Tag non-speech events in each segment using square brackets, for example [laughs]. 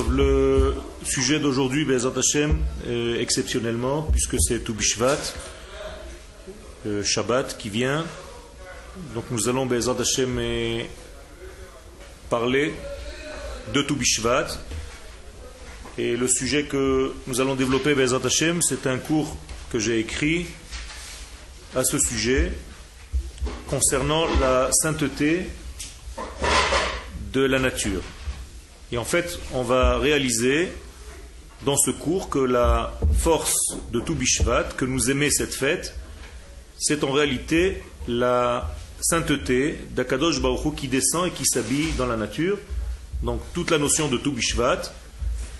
le sujet d'aujourd'hui, Bezat Hashem, euh, exceptionnellement, puisque c'est Toubishvat, euh, Shabbat qui vient. Donc nous allons, Bezat Hashem, parler de Toubishvat. Et le sujet que nous allons développer, Bezat Hashem, c'est un cours que j'ai écrit à ce sujet concernant la sainteté de la nature. Et en fait, on va réaliser dans ce cours que la force de tout Bishvat, que nous aimons cette fête, c'est en réalité la sainteté d'Akadosh Baruch qui descend et qui s'habille dans la nature. Donc toute la notion de tout Bishvat,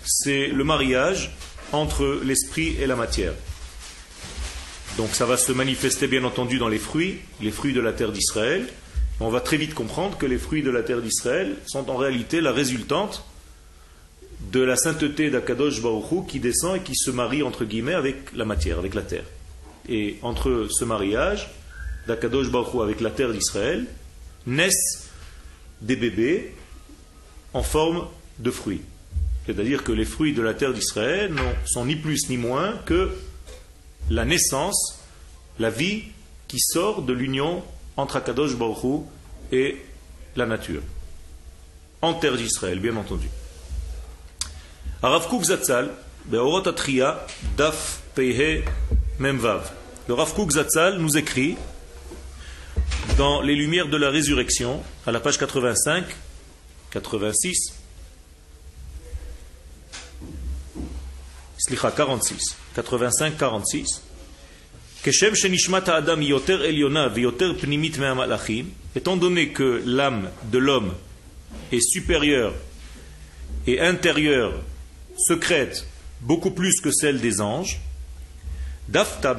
c'est le mariage entre l'esprit et la matière. Donc ça va se manifester bien entendu dans les fruits, les fruits de la terre d'Israël. On va très vite comprendre que les fruits de la terre d'Israël sont en réalité la résultante de la sainteté d'Akadosh Baruchou qui descend et qui se marie entre guillemets avec la matière, avec la terre. Et entre ce mariage d'Akadosh Baruchou avec la terre d'Israël naissent des bébés en forme de fruits. C'est-à-dire que les fruits de la terre d'Israël sont ni plus ni moins que la naissance, la vie qui sort de l'union entre Akadosh Baruch et la nature. En terre d'Israël, bien entendu. Rav Zatzal, Daf Peihe Memvav. Le Rav Kook Zatzal nous écrit dans Les Lumières de la Résurrection, à la page 85, 86, Slicha 46. 85-46. Étant donné que l'âme de l'homme est supérieure et intérieure, secrète, beaucoup plus que celle des anges, Dafta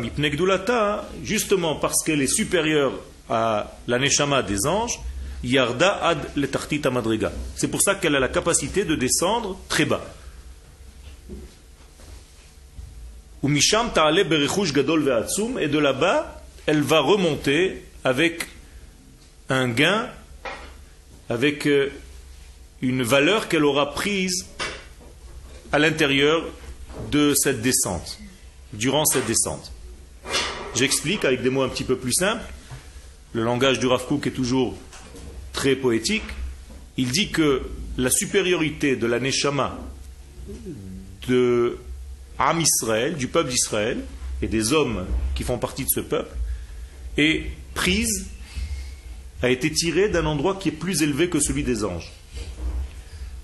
justement parce qu'elle est supérieure à la neshama des anges, Yarda ad le madriga. C'est pour ça qu'elle a la capacité de descendre très bas. Et de là-bas, elle va remonter avec un gain, avec euh, une valeur qu'elle aura prise à l'intérieur de cette descente, durant cette descente. J'explique avec des mots un petit peu plus simples. Le langage du Rav est toujours très poétique. Il dit que la supériorité de la Neshama de Am Israël, du peuple d'Israël, et des hommes qui font partie de ce peuple, est prise, a été tirée d'un endroit qui est plus élevé que celui des anges.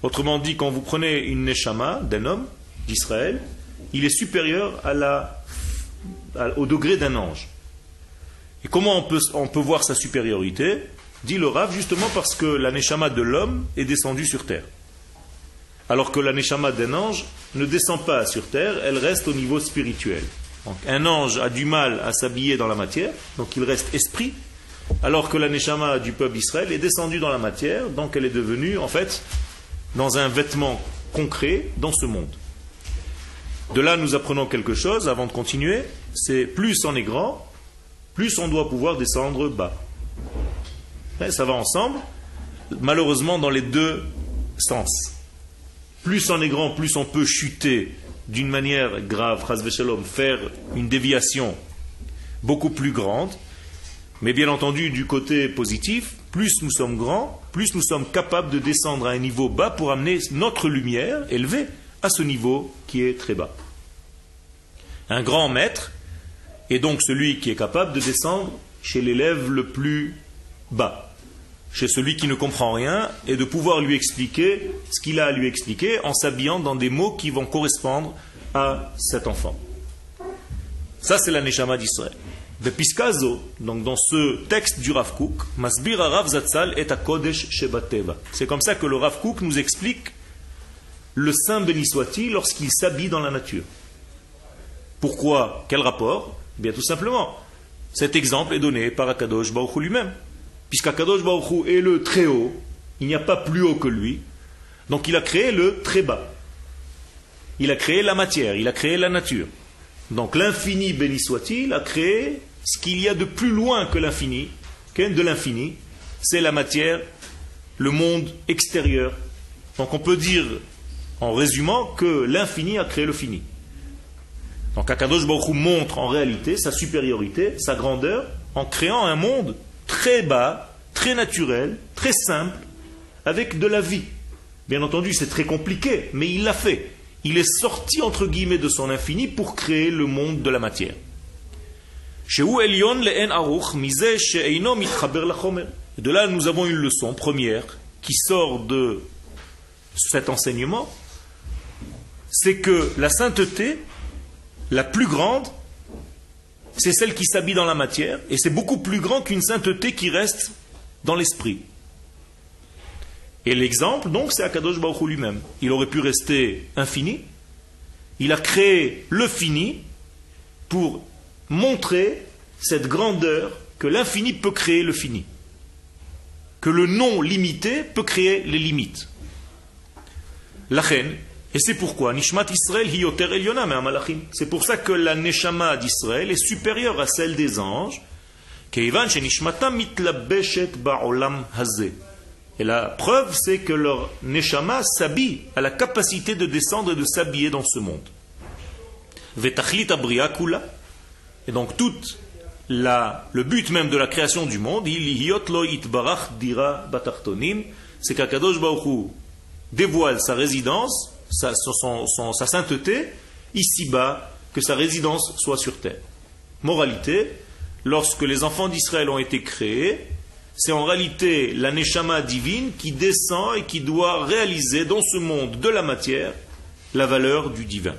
Autrement dit, quand vous prenez une neshama d'un homme d'Israël, il est supérieur au degré d'un ange. Et comment on peut, on peut voir sa supériorité? Dit le Rav, justement parce que la neshama de l'homme est descendue sur terre alors que la neshama d'un ange ne descend pas sur terre, elle reste au niveau spirituel. Un ange a du mal à s'habiller dans la matière, donc il reste esprit, alors que la neshama du peuple d'Israël est descendue dans la matière, donc elle est devenue en fait dans un vêtement concret dans ce monde. De là, nous apprenons quelque chose avant de continuer, c'est plus on est grand, plus on doit pouvoir descendre bas. ça va ensemble, malheureusement dans les deux sens. Plus on est grand, plus on peut chuter d'une manière grave, faire une déviation beaucoup plus grande. Mais bien entendu, du côté positif, plus nous sommes grands, plus nous sommes capables de descendre à un niveau bas pour amener notre lumière élevée à ce niveau qui est très bas. Un grand maître est donc celui qui est capable de descendre chez l'élève le plus bas chez celui qui ne comprend rien et de pouvoir lui expliquer ce qu'il a à lui expliquer en s'habillant dans des mots qui vont correspondre à cet enfant. Ça, c'est la Neshama d'Israël. De Piskazo, donc dans ce texte du Rav Kook, Masbir Rav Zatzal est à Kodesh Shebateva. C'est comme ça que le Rav Kook nous explique le saint béni soit-il lorsqu'il s'habille dans la nature. Pourquoi? Quel rapport? Eh Bien tout simplement. Cet exemple est donné par Akadosh Baruch lui-même puisqu'Akadosh Baruch est le très haut, il n'y a pas plus haut que lui, donc il a créé le très bas. Il a créé la matière, il a créé la nature. Donc l'infini, béni soit-il, a créé ce qu'il y a de plus loin que l'infini, de l'infini, c'est la matière, le monde extérieur. Donc on peut dire en résumant que l'infini a créé le fini. Donc Akadosh Baruch montre en réalité sa supériorité, sa grandeur, en créant un monde très bas, très naturel, très simple, avec de la vie. Bien entendu, c'est très compliqué, mais il l'a fait. Il est sorti, entre guillemets, de son infini pour créer le monde de la matière. De là, nous avons une leçon première qui sort de cet enseignement, c'est que la sainteté, la plus grande, c'est celle qui s'habille dans la matière, et c'est beaucoup plus grand qu'une sainteté qui reste dans l'esprit. Et l'exemple, donc, c'est Akadosh Baruch lui-même. Il aurait pu rester infini. Il a créé le fini pour montrer cette grandeur que l'infini peut créer le fini. Que le non limité peut créer les limites. La et c'est pourquoi Nishmat Israël C'est pour ça que la Neshama d'Israël est supérieure à celle des anges. Et la preuve, c'est que leur Neshama s'habille, à la capacité de descendre et de s'habiller dans ce monde. Et donc tout le but même de la création du monde, c'est qu'Akadosh Baruch dévoile sa résidence sa, sa sainteté ici-bas, que sa résidence soit sur terre. Moralité, lorsque les enfants d'Israël ont été créés, c'est en réalité la neshama divine qui descend et qui doit réaliser dans ce monde de la matière la valeur du divin.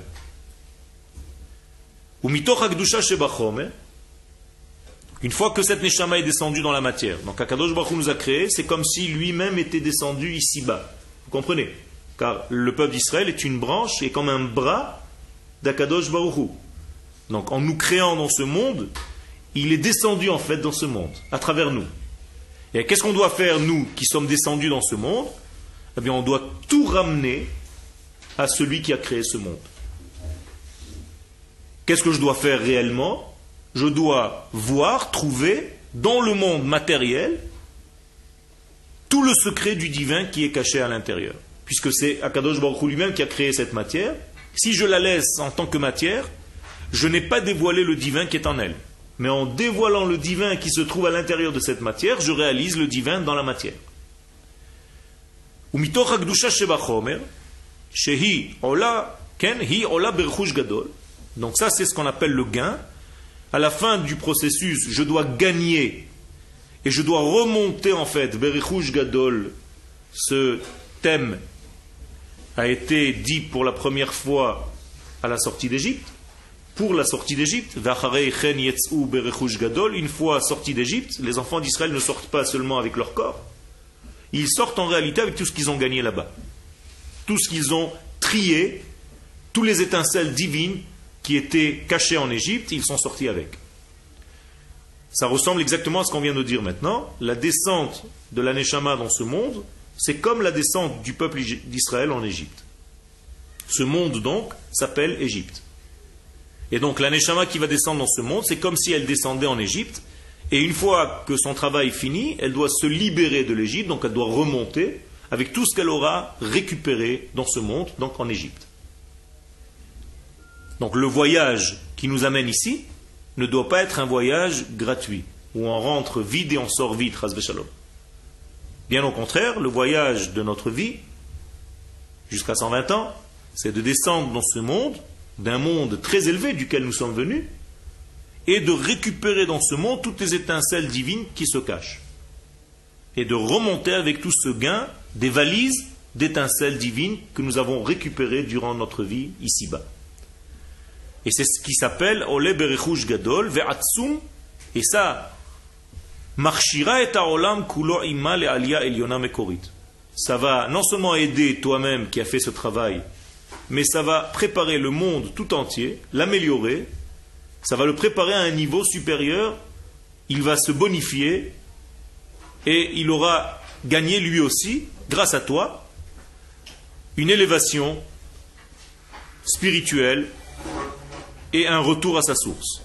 Une fois que cette neshama est descendue dans la matière, donc Akadosh Baruch nous a créé, c'est comme si lui-même était descendu ici-bas. Vous comprenez? Car le peuple d'Israël est une branche et comme un bras d'Akadosh Baruchou. Donc en nous créant dans ce monde, il est descendu en fait dans ce monde, à travers nous. Et qu'est-ce qu'on doit faire, nous qui sommes descendus dans ce monde? Eh bien, on doit tout ramener à celui qui a créé ce monde. Qu'est-ce que je dois faire réellement? Je dois voir, trouver dans le monde matériel tout le secret du divin qui est caché à l'intérieur puisque c'est Akadosh Baruch lui-même qui a créé cette matière, si je la laisse en tant que matière, je n'ai pas dévoilé le divin qui est en elle. Mais en dévoilant le divin qui se trouve à l'intérieur de cette matière, je réalise le divin dans la matière. Donc ça, c'est ce qu'on appelle le gain. À la fin du processus, je dois gagner et je dois remonter en fait, Gadol, ce thème a été dit pour la première fois à la sortie d'Égypte, pour la sortie d'Égypte, une fois sortis d'Égypte, les enfants d'Israël ne sortent pas seulement avec leur corps, ils sortent en réalité avec tout ce qu'ils ont gagné là-bas. Tout ce qu'ils ont trié, tous les étincelles divines qui étaient cachées en Égypte, ils sont sortis avec. Ça ressemble exactement à ce qu'on vient de dire maintenant. La descente de l'Aneshama dans ce monde, c'est comme la descente du peuple d'Israël en Égypte. Ce monde donc s'appelle Égypte. Et donc la Neshama qui va descendre dans ce monde, c'est comme si elle descendait en Égypte. Et une fois que son travail est fini, elle doit se libérer de l'Égypte, donc elle doit remonter avec tout ce qu'elle aura récupéré dans ce monde, donc en Égypte. Donc le voyage qui nous amène ici ne doit pas être un voyage gratuit, où on rentre vide et on sort vide, Shalom. Bien au contraire, le voyage de notre vie, jusqu'à 120 ans, c'est de descendre dans ce monde, d'un monde très élevé duquel nous sommes venus, et de récupérer dans ce monde toutes les étincelles divines qui se cachent. Et de remonter avec tout ce gain des valises d'étincelles divines que nous avons récupérées durant notre vie ici-bas. Et c'est ce qui s'appelle Ole Berechush Gadol, Ve'atsum, et ça, ça va non seulement aider toi-même qui a fait ce travail, mais ça va préparer le monde tout entier, l'améliorer, ça va le préparer à un niveau supérieur, il va se bonifier et il aura gagné lui aussi, grâce à toi, une élévation spirituelle et un retour à sa source.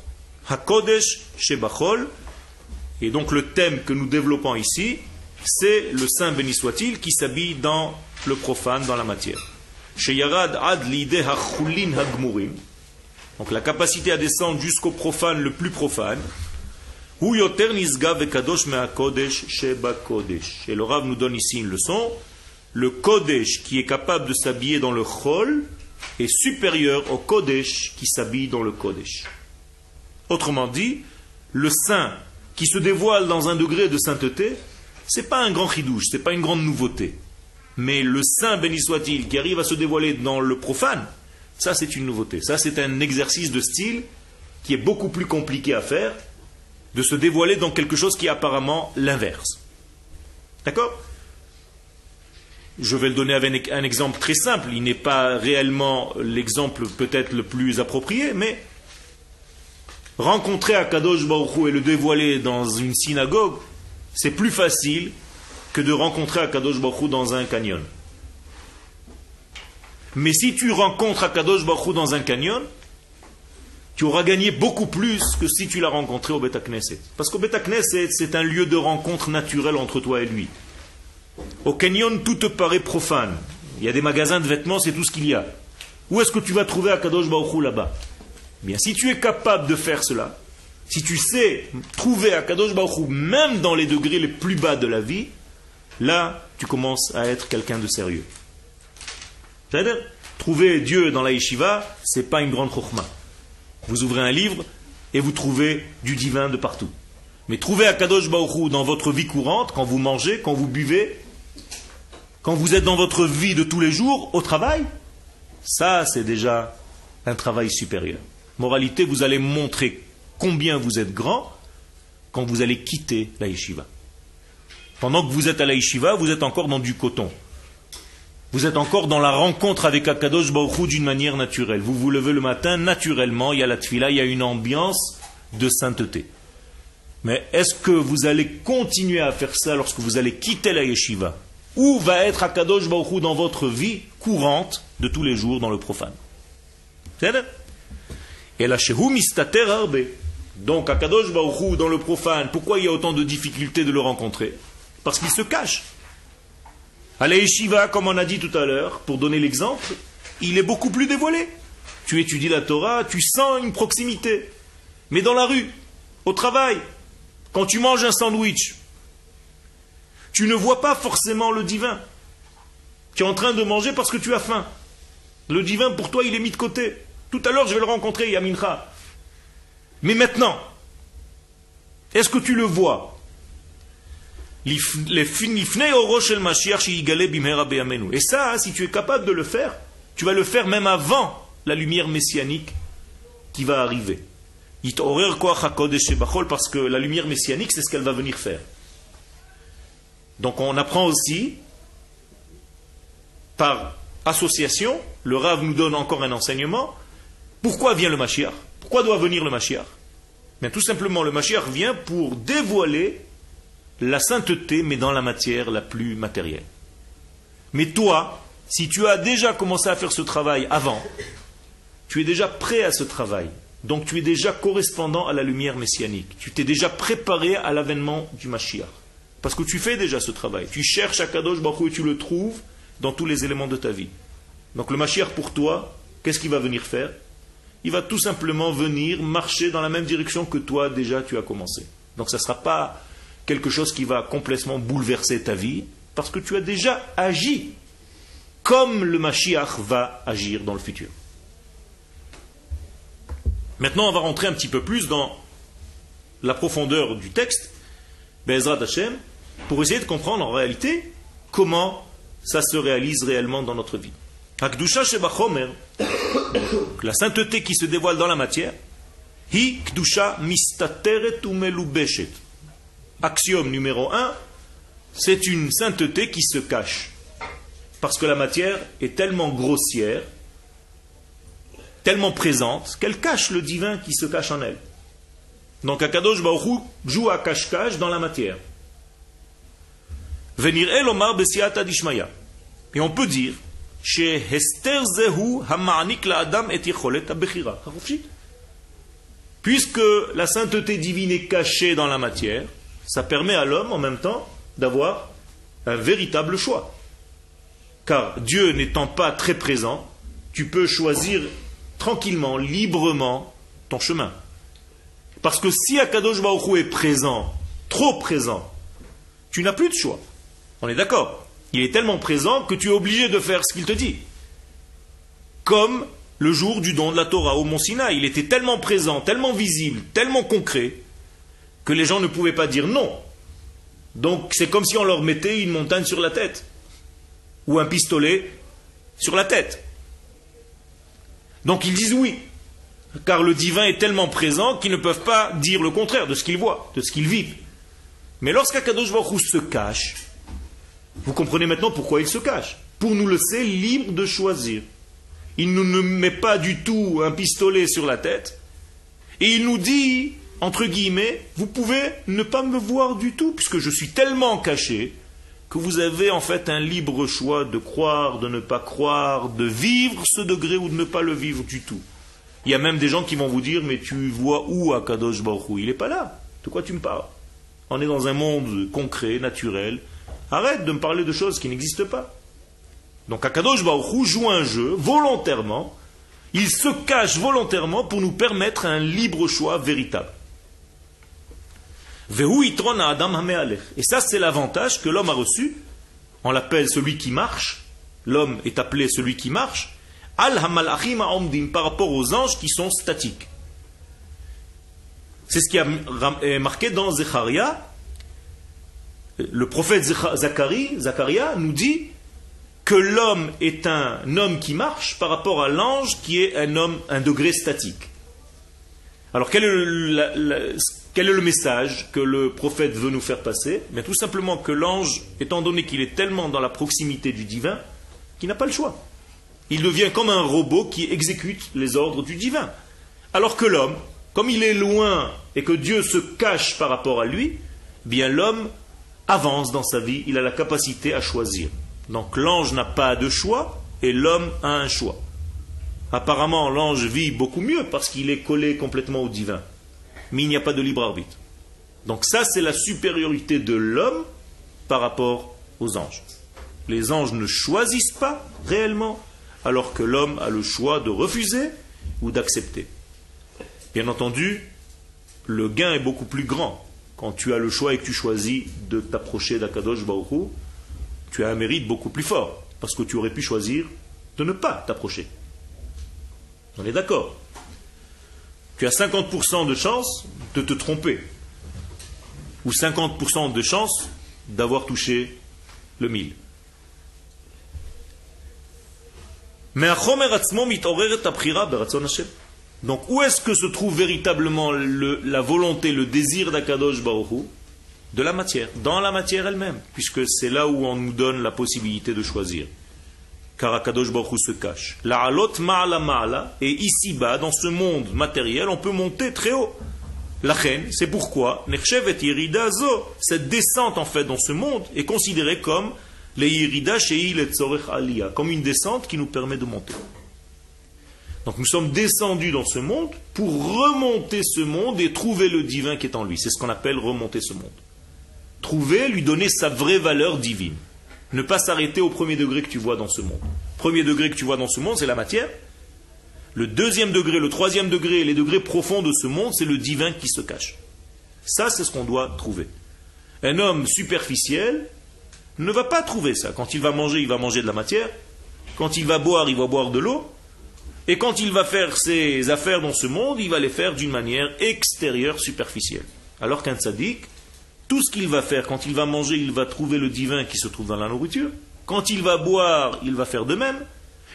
Hakodesh Shebachol, et donc le thème que nous développons ici, c'est le Saint béni soit-il qui s'habille dans le profane, dans la matière. Donc la capacité à descendre jusqu'au profane le plus profane. Et le Rav nous donne ici une leçon. Le kodesh qui est capable de s'habiller dans le chol est supérieur au kodesh qui s'habille dans le kodesh. Autrement dit, le saint qui se dévoile dans un degré de sainteté, c'est pas un grand chidouche, c'est pas une grande nouveauté. Mais le saint, béni soit-il, qui arrive à se dévoiler dans le profane, ça c'est une nouveauté. Ça c'est un exercice de style qui est beaucoup plus compliqué à faire, de se dévoiler dans quelque chose qui est apparemment l'inverse. D'accord? Je vais le donner avec un exemple très simple. Il n'est pas réellement l'exemple peut-être le plus approprié, mais rencontrer Akadosh Baruch et le dévoiler dans une synagogue, c'est plus facile que de rencontrer Akadosh Baruch dans un canyon. Mais si tu rencontres Akadosh Baruch dans un canyon, tu auras gagné beaucoup plus que si tu l'as rencontré au Beta Knesset. Parce qu'au Beta Knesset, c'est un lieu de rencontre naturelle entre toi et lui. Au canyon, tout te paraît profane. Il y a des magasins de vêtements, c'est tout ce qu'il y a. Où est-ce que tu vas trouver Akadosh Baruch là-bas? Si tu es capable de faire cela, si tu sais trouver Akadosh Baruch même dans les degrés les plus bas de la vie, là, tu commences à être quelqu'un de sérieux. C'est-à-dire, trouver Dieu dans la yeshiva, c'est pas une grande chokhmah. Vous ouvrez un livre et vous trouvez du divin de partout. Mais trouver Akadosh Baruch dans votre vie courante, quand vous mangez, quand vous buvez, quand vous êtes dans votre vie de tous les jours, au travail, ça, c'est déjà un travail supérieur. Moralité, vous allez montrer combien vous êtes grand quand vous allez quitter la yeshiva. Pendant que vous êtes à la yeshiva, vous êtes encore dans du coton. Vous êtes encore dans la rencontre avec Akadosh Baruch d'une manière naturelle. Vous vous levez le matin, naturellement, il y a la tfila, il y a une ambiance de sainteté. Mais est-ce que vous allez continuer à faire ça lorsque vous allez quitter la yeshiva? Où va être Akadosh Baruch dans votre vie courante de tous les jours dans le profane? Et la mistater arbe. Donc, Akadosh Baruchou, dans le profane, pourquoi il y a autant de difficultés de le rencontrer? Parce qu'il se cache. À la comme on a dit tout à l'heure, pour donner l'exemple, il est beaucoup plus dévoilé. Tu étudies la Torah, tu sens une proximité. Mais dans la rue, au travail, quand tu manges un sandwich, tu ne vois pas forcément le divin. Tu es en train de manger parce que tu as faim. Le divin, pour toi, il est mis de côté. Tout à l'heure, je vais le rencontrer, Yamincha. Mais maintenant, est-ce que tu le vois? Et ça, si tu es capable de le faire, tu vas le faire même avant la lumière messianique qui va arriver. Parce que la lumière messianique, c'est ce qu'elle va venir faire. Donc on apprend aussi, par association, le Rav nous donne encore un enseignement, pourquoi vient le Mashiach? Pourquoi doit venir le Mashiach? Bien, Tout simplement, le Mashiach vient pour dévoiler la sainteté, mais dans la matière la plus matérielle. Mais toi, si tu as déjà commencé à faire ce travail avant, tu es déjà prêt à ce travail. Donc tu es déjà correspondant à la lumière messianique. Tu t'es déjà préparé à l'avènement du Mashiach. Parce que tu fais déjà ce travail. Tu cherches à Kadosh Baruch et tu le trouves dans tous les éléments de ta vie. Donc le Mashiach pour toi, qu'est-ce qu'il va venir faire? Il va tout simplement venir marcher dans la même direction que toi déjà tu as commencé. Donc ça ne sera pas quelque chose qui va complètement bouleverser ta vie, parce que tu as déjà agi comme le Mashiach va agir dans le futur. Maintenant, on va rentrer un petit peu plus dans la profondeur du texte, Bezrat Hashem, pour essayer de comprendre en réalité comment ça se réalise réellement dans notre vie. Akdusha Shebachomer, la sainteté qui se dévoile dans la matière, hi kdusha mistateret umelubeshet. Axiome numéro un, c'est une sainteté qui se cache. Parce que la matière est tellement grossière, tellement présente, qu'elle cache le divin qui se cache en elle. Donc Akadosh Baruch joue à cache-cache dans la matière. Venir el omar dishmaya. Et on peut dire Puisque la sainteté divine est cachée dans la matière, ça permet à l'homme en même temps d'avoir un véritable choix. Car Dieu n'étant pas très présent, tu peux choisir tranquillement, librement ton chemin. Parce que si Akadosh Baruch est présent, trop présent, tu n'as plus de choix. On est d'accord? Il est tellement présent que tu es obligé de faire ce qu'il te dit. Comme le jour du don de la Torah au Mont Sinaï. Il était tellement présent, tellement visible, tellement concret, que les gens ne pouvaient pas dire non. Donc c'est comme si on leur mettait une montagne sur la tête, ou un pistolet sur la tête. Donc ils disent oui, car le divin est tellement présent qu'ils ne peuvent pas dire le contraire de ce qu'ils voient, de ce qu'ils vivent. Mais lorsqu'Akadosh Baruch se cache, vous comprenez maintenant pourquoi il se cache. Pour nous laisser libres de choisir. Il ne nous met pas du tout un pistolet sur la tête. Et il nous dit, entre guillemets, vous pouvez ne pas me voir du tout, puisque je suis tellement caché que vous avez en fait un libre choix de croire, de ne pas croire, de vivre ce degré ou de ne pas le vivre du tout. Il y a même des gens qui vont vous dire, mais tu vois où Akadosh Baruch Il n'est pas là. De quoi tu me parles? On est dans un monde concret, naturel. Arrête de me parler de choses qui n'existent pas. Donc Akadosh Baruch joue un jeu volontairement. Il se cache volontairement pour nous permettre un libre choix véritable. Et ça, c'est l'avantage que l'homme a reçu. On l'appelle celui qui marche. L'homme est appelé celui qui marche. Al hamalachim par rapport aux anges qui sont statiques. C'est ce qui est marqué dans Zecharia. Le prophète Zacharie, Zacharia nous dit que l'homme est un homme qui marche par rapport à l'ange qui est un homme, un degré statique. Alors quel est le, message que le prophète veut nous faire passer? Mais Tout simplement que l'ange, étant donné qu'il est tellement dans la proximité du divin, qu'il n'a pas le choix. Il devient comme un robot qui exécute les ordres du divin. Alors que l'homme, comme il est loin et que Dieu se cache par rapport à lui, bien l'homme avance dans sa vie, il a la capacité à choisir. Donc l'ange n'a pas de choix et l'homme a un choix. Apparemment, l'ange vit beaucoup mieux parce qu'il est collé complètement au divin. Mais il n'y a pas de libre arbitre. Donc ça, c'est la supériorité de l'homme par rapport aux anges. Les anges ne choisissent pas réellement, alors que l'homme a le choix de refuser ou d'accepter. Bien entendu, le gain est beaucoup plus grand quand tu as le choix et que tu choisis de t'approcher d'Akadosh Baruch tu as un mérite beaucoup plus fort, parce que tu aurais pu choisir de ne pas t'approcher. On est d'accord Tu as 50% de chance de te tromper, ou 50% de chance d'avoir touché le mille. Mais donc où est-ce que se trouve véritablement la volonté, le désir d'Akadosh Baruch de la matière, dans la matière elle-même, puisque c'est là où on nous donne la possibilité de choisir. Car Akadosh Baruch se cache. La alot ma'ala ma'ala, et ici-bas, dans ce monde matériel, on peut monter très haut. La reine, c'est pourquoi, cette descente en fait dans ce monde est considérée comme les Yerida Aliyah, comme une descente qui nous permet de monter. Donc nous sommes descendus dans ce monde pour remonter ce monde et trouver le divin qui est en lui. C'est ce qu'on appelle remonter ce monde trouver, lui donner sa vraie valeur divine. Ne pas s'arrêter au premier degré que tu vois dans ce monde. Premier degré que tu vois dans ce monde, c'est la matière. Le deuxième degré, le troisième degré, les degrés profonds de ce monde, c'est le divin qui se cache. Ça, c'est ce qu'on doit trouver. Un homme superficiel ne va pas trouver ça. Quand il va manger, il va manger de la matière. Quand il va boire, il va boire de l'eau. Et quand il va faire ses affaires dans ce monde, il va les faire d'une manière extérieure, superficielle. Alors qu'un tzaddik, tout ce qu'il va faire, quand il va manger, il va trouver le divin qui se trouve dans la nourriture. Quand il va boire, il va faire de même.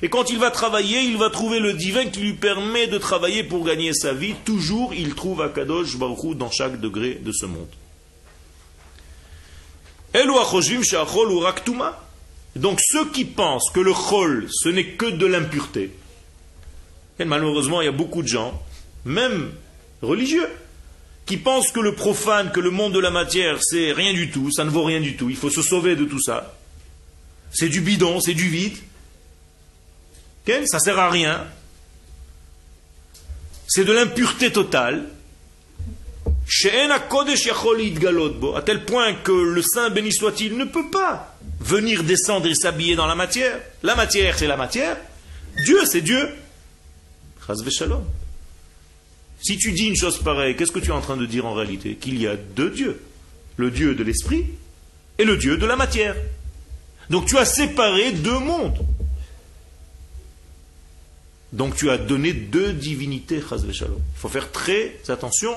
Et quand il va travailler, il va trouver le divin qui lui permet de travailler pour gagner sa vie. Toujours, il trouve Akadosh Baruch dans chaque degré de ce monde. Donc ceux qui pensent que le chol, ce n'est que de l'impureté, malheureusement il y a beaucoup de gens, même religieux, qui pensent que le profane, que le monde de la matière, c'est rien du tout, ça ne vaut rien du tout, il faut se sauver de tout ça. C'est du bidon, c'est du vide. Ça ça sert à rien. C'est de l'impureté totale. À tel point que le Saint béni soit-il ne peut pas venir descendre et s'habiller dans la matière. La matière, c'est la matière. Dieu, c'est Dieu. Si tu dis une chose pareille, qu'est-ce que tu es en train de dire en réalité? Qu'il y a deux dieux. Le Dieu de l'esprit et le Dieu de la matière. Donc tu as séparé deux mondes. Donc tu as donné deux divinités, Il faut faire très attention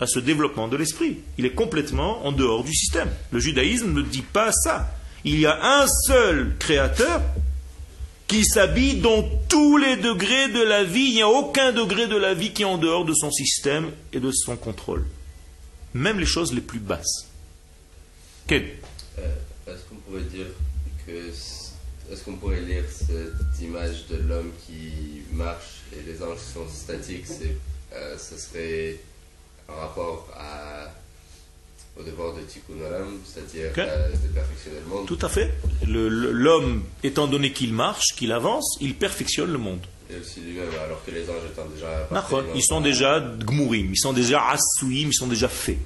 à ce développement de l'esprit. Il est complètement en dehors du système. Le judaïsme ne dit pas ça. Il y a un seul créateur qui s'habille dans tous les degrés de la vie. Il n'y a aucun degré de la vie qui est en dehors de son système et de son contrôle. Même les choses les plus basses. Quel euh, Est-ce qu'on pourrait dire que est-ce qu'on pourrait lire cette image de l'homme qui marche et les anges sont statiques? Euh, Ce serait en rapport au devoir de Tikkun Olam, c'est-à-dire euh, de perfectionner le monde Tout à fait. L'homme, étant donné qu'il marche, qu'il avance, il perfectionne le monde. Et aussi lui-même, alors que les anges étant déjà. Ils sont déjà gmourim, ils sont déjà assouim, ils sont déjà faits.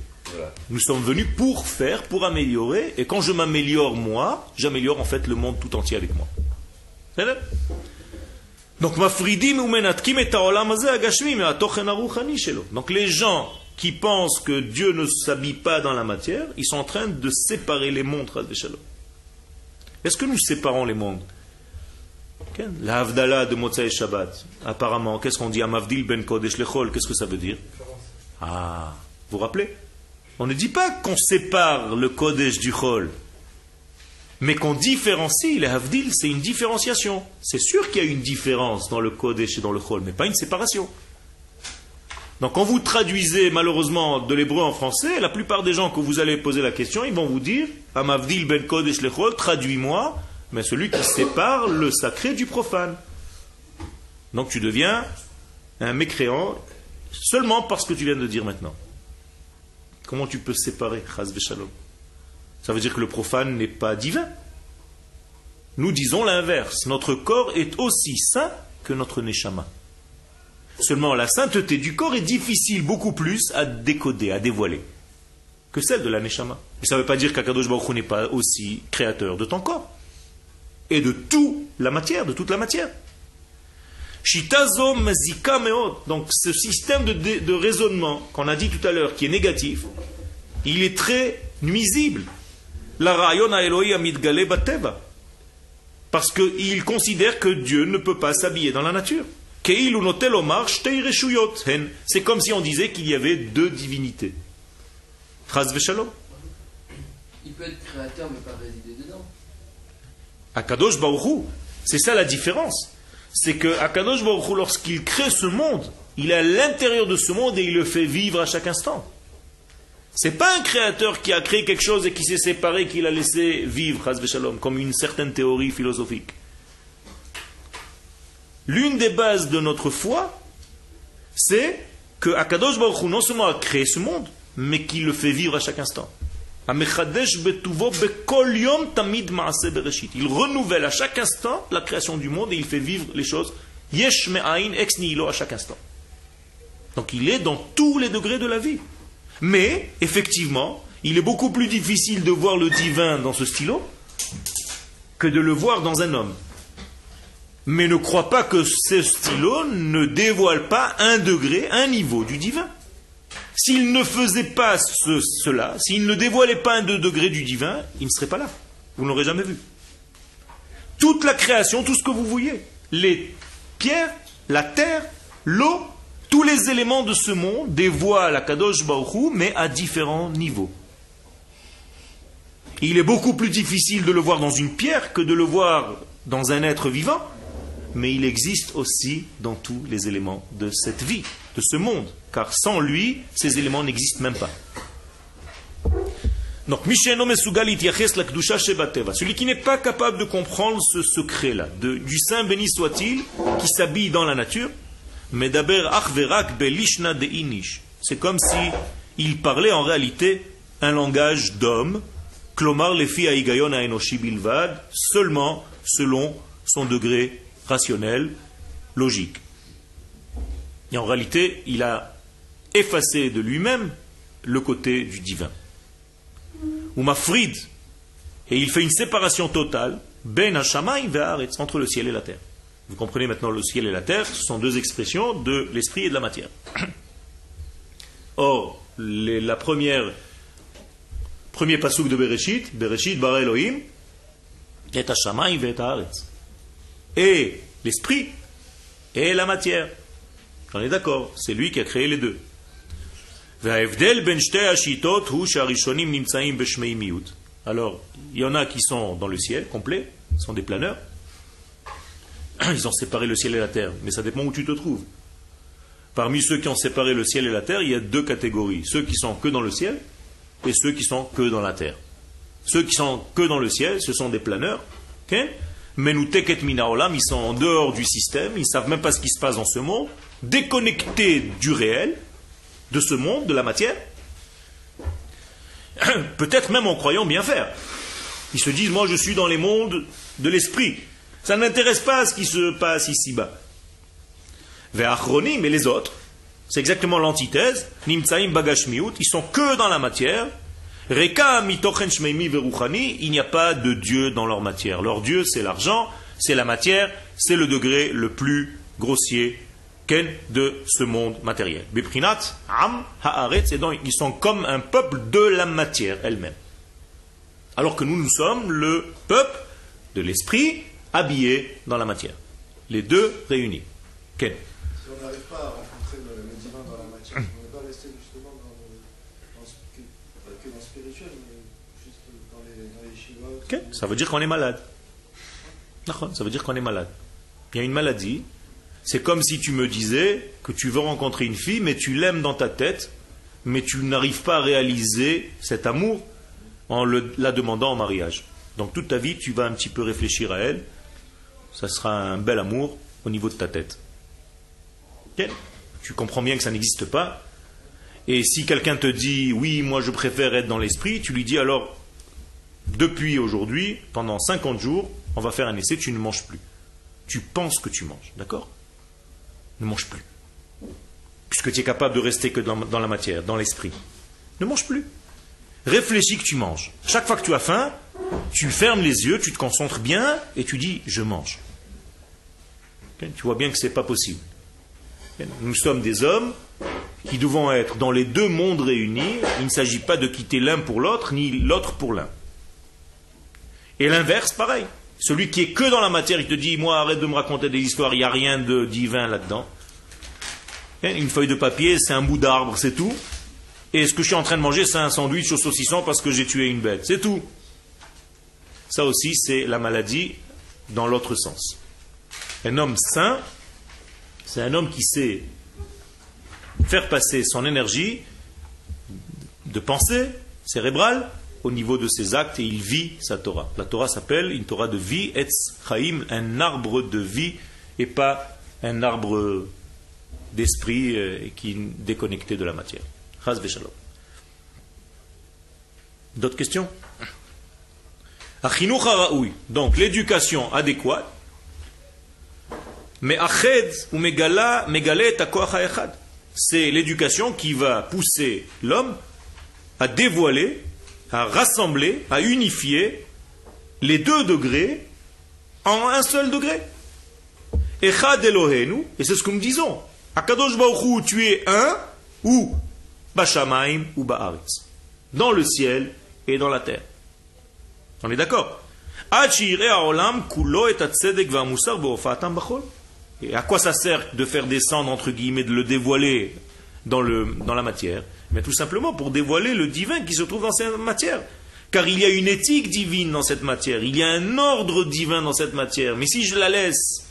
Nous sommes venus pour faire, pour améliorer, et quand je m'améliore moi, j'améliore en fait le monde tout entier avec moi. Donc, donc les gens qui pensent que Dieu ne s'habille pas dans la matière, ils sont en train de séparer les mondes. Est-ce que nous séparons les mondes? La Havdalah de Motzai Shabbat, apparemment, qu'est-ce qu'on dit? Amavdil ben Kodesh Lechol, qu'est-ce que ça veut dire? Ah, vous rappelez? On ne dit pas qu'on sépare le Kodesh du Chol, mais qu'on différencie. Le Havdil, c'est une différenciation. C'est sûr qu'il y a une différence dans le Kodesh et dans le Chol, mais pas une séparation. Donc quand vous traduisez malheureusement de l'hébreu en français, la plupart des gens que vous allez poser la question, ils vont vous dire Amavdil ben Kodesh lechol, traduis-moi, mais celui qui sépare le sacré du profane. Donc tu deviens un mécréant seulement parce que tu viens de dire maintenant. Comment tu peux séparer Ça veut dire que le profane n'est pas divin. Nous disons l'inverse. Notre corps est aussi saint que notre neshama. Seulement la sainteté du corps est difficile beaucoup plus à décoder, à dévoiler que celle de la neshama. Et ça ne veut pas dire qu'Akadosh Baruch n'est pas aussi créateur de ton corps et de toute la matière, de toute la matière. Donc ce système de, raisonnement qu'on a dit tout à l'heure, qui est négatif, il est très nuisible. Parce qu'il considère que Dieu ne peut pas s'habiller dans la nature. C'est comme si on disait qu'il y avait deux divinités. Il peut être créateur mais pas résider dedans. Akadosh c'est ça la différence c'est que Akadosh lorsqu'il crée ce monde, il est à l'intérieur de ce monde et il le fait vivre à chaque instant. C'est pas un créateur qui a créé quelque chose et qui s'est séparé, qu'il a laissé vivre, comme une certaine théorie philosophique. L'une des bases de notre foi, c'est que Akadosh Baruch non seulement a créé ce monde, mais qu'il le fait vivre à chaque instant. Il renouvelle à chaque instant la création du monde et il fait vivre les choses yesh ex nihilo à chaque instant. Donc il est dans tous les degrés de la vie. Mais, effectivement, il est beaucoup plus difficile de voir le divin dans ce stylo que de le voir dans un homme. Mais ne crois pas que ce stylo ne dévoile pas un degré, un niveau du divin. S'il ne faisait pas cela, s'il ne dévoilait pas un degré du divin, il ne serait pas là. Vous ne l'aurez jamais vu. Toute la création, tout ce que vous voyez, les pierres, la terre, l'eau, tous les éléments de ce monde dévoilent la Kadosh Baruch mais à différents niveaux. Il est beaucoup plus difficile de le voir dans une pierre que de le voir dans un être vivant, mais il existe aussi dans tous les éléments de cette vie, de ce monde, car sans lui, ces éléments n'existent même pas. Donc, celui qui n'est pas capable de comprendre ce secret-là, du Saint béni soit-il, qui s'habille dans la nature, c'est comme si il parlait en réalité un langage d'homme, seulement selon son degré rationnel, logique. Et en réalité, il a effacé de lui-même le côté du divin. Ou Mafrid, Et il fait une séparation totale, ben entre le ciel et la terre. Vous comprenez maintenant le ciel et la terre, ce sont deux expressions de l'esprit et de la matière. [coughs] Or, la première, premier pasouk de Bereshit, Bereshit bar Elohim, et Et l'esprit et la matière. On est d'accord, c'est lui qui a créé les deux. Ben Alors, il y en a qui sont dans le ciel, complet, sont des planeurs. [clears throat] Ils ont séparé le ciel et la terre, mais ça dépend où tu te trouves. Parmi ceux qui ont séparé le ciel et la terre, il y a deux catégories. Ceux qui sont que dans le ciel et ceux qui sont que dans la terre. Ceux qui sont que dans le ciel, ce sont des planeurs. Mais nous teket minaolam, ils sont en dehors du système, ils ne savent même pas ce qui se passe dans ce monde, déconnectés du réel, de ce monde, de la matière. [coughs] Peut-être même en croyant bien faire. Ils se disent, moi je suis dans les mondes de l'esprit. Ça n'intéresse pas ce qui se passe ici-bas. Ve'achronim, mais les autres, c'est exactement l'antithèse. Nimtsaim bagashmiut, ils sont que dans la matière. Reka shmeimi veruchani, il n'y a pas de Dieu dans leur matière. Leur Dieu, c'est l'argent, c'est la matière, c'est le degré le plus grossier de ce monde matériel. Beprinat, am, haaretz, et donc ils sont comme un peuple de la matière elle-même. Alors que nous, nous sommes le peuple de l'esprit habillé dans la matière. Les deux réunis. Ken on n'arrive pas à rencontrer le, divin dans la matière, on n'est pas resté justement dans, dans, pas que dans le spirituel, mais juste dans les, Ça veut dire qu'on est malade. Ça veut dire qu'on est malade. Il y a une maladie. C'est comme si tu me disais que tu veux rencontrer une fille, mais tu l'aimes dans ta tête, mais tu n'arrives pas à réaliser cet amour en la demandant en mariage. Donc toute ta vie, tu vas un petit peu réfléchir à elle. Ça sera un bel amour au niveau de ta tête. Tu comprends bien que ça n'existe pas. Et si quelqu'un te dit oui, moi je préfère être dans l'esprit, tu lui dis alors, depuis aujourd'hui, pendant 50 jours, on va faire un essai, tu ne manges plus. Tu penses que tu manges, d'accord? Ne mange plus. Puisque tu es capable de rester que dans, la matière, dans l'esprit. Ne mange plus. Réfléchis que tu manges. Chaque fois que tu as faim, tu fermes les yeux, tu te concentres bien et tu dis je mange. Tu vois bien que ce n'est pas possible. Nous sommes des hommes qui devons être dans les deux mondes réunis. Il ne s'agit pas de quitter l'un pour l'autre, ni l'autre pour l'un. Et l'inverse, pareil. Celui qui est que dans la matière, il te dit, moi, arrête de me raconter des histoires, il n'y a rien de divin là-dedans. Une feuille de papier, c'est un bout d'arbre, c'est tout. Et ce que je suis en train de manger, c'est un sandwich au saucisson parce que j'ai tué une bête. C'est tout. Ça aussi, c'est la maladie dans l'autre sens. Un homme sain, c'est un homme qui sait faire passer son énergie de pensée cérébrale au niveau de ses actes et il vit sa Torah. La Torah s'appelle une Torah de vie, Etz Chaim, un arbre de vie et pas un arbre d'esprit euh, qui est déconnecté de la matière. D'autres questions? Donc l'éducation adéquate. Mais Ached ou Megala, C'est l'éducation qui va pousser l'homme à dévoiler, à rassembler, à unifier les deux degrés en un seul degré. Echad et c'est ce que nous disons. Akadosh tu es un, ou Bashamaim ou Baaretz. Dans le ciel et dans la terre. On est d'accord et à quoi ça sert de faire descendre, entre guillemets, de le dévoiler dans, le, dans la matière? Mais tout simplement pour dévoiler le divin qui se trouve dans cette matière. Car il y a une éthique divine dans cette matière, il y a un ordre divin dans cette matière. Mais si je la laisse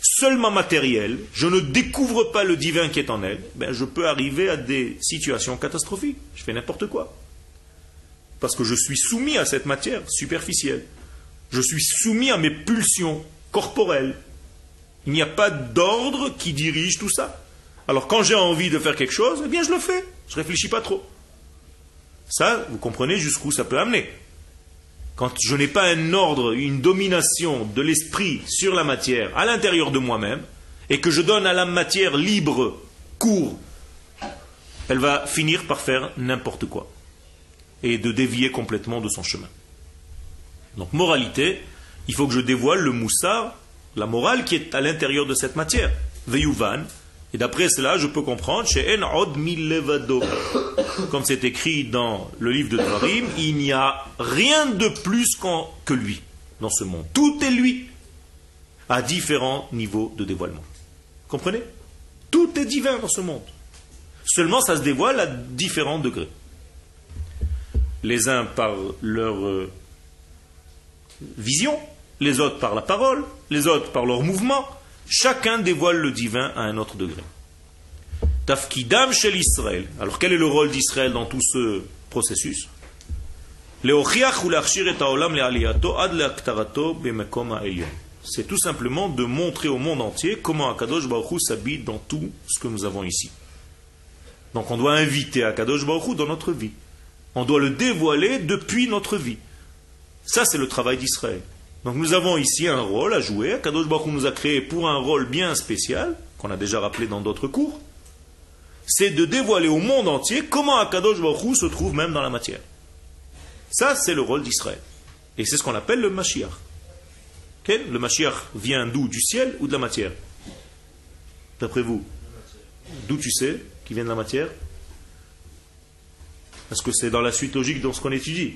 seulement matérielle, je ne découvre pas le divin qui est en elle, ben je peux arriver à des situations catastrophiques. Je fais n'importe quoi. Parce que je suis soumis à cette matière superficielle. Je suis soumis à mes pulsions corporelles, il n'y a pas d'ordre qui dirige tout ça. Alors quand j'ai envie de faire quelque chose, eh bien je le fais. Je ne réfléchis pas trop. Ça, vous comprenez jusqu'où ça peut amener. Quand je n'ai pas un ordre, une domination de l'esprit sur la matière à l'intérieur de moi-même, et que je donne à la matière libre cours, elle va finir par faire n'importe quoi et de dévier complètement de son chemin. Donc moralité, il faut que je dévoile le moussard, la morale qui est à l'intérieur de cette matière. Veyuvan. Et d'après cela, je peux comprendre, chez En Od comme c'est écrit dans le livre de Dvarim, il n'y a rien de plus que lui dans ce monde. Tout est lui, à différents niveaux de dévoilement. Comprenez? Tout est divin dans ce monde. Seulement, ça se dévoile à différents degrés. Les uns par leur euh, vision, les autres par la parole, les autres par leur mouvement. Chacun dévoile le divin à un autre degré. Tafkidam chez l'Israël. Alors quel est le rôle d'Israël dans tout ce processus? C'est tout simplement de montrer au monde entier comment Akadosh Baruch s'habite dans tout ce que nous avons ici. Donc on doit inviter Akadosh Baruch dans notre vie. On doit le dévoiler depuis notre vie. Ça, c'est le travail d'Israël. Donc nous avons ici un rôle à jouer. Akadosh Baruch nous a créé pour un rôle bien spécial, qu'on a déjà rappelé dans d'autres cours. C'est de dévoiler au monde entier comment Akadosh Baruch se trouve même dans la matière. Ça, c'est le rôle d'Israël. Et c'est ce qu'on appelle le Mashiach. Le Mashiach vient d'où? Du ciel ou de la matière? D'après vous D'où tu sais qu'il vient de la matière? Parce que c'est dans la suite logique dans ce qu'on étudie.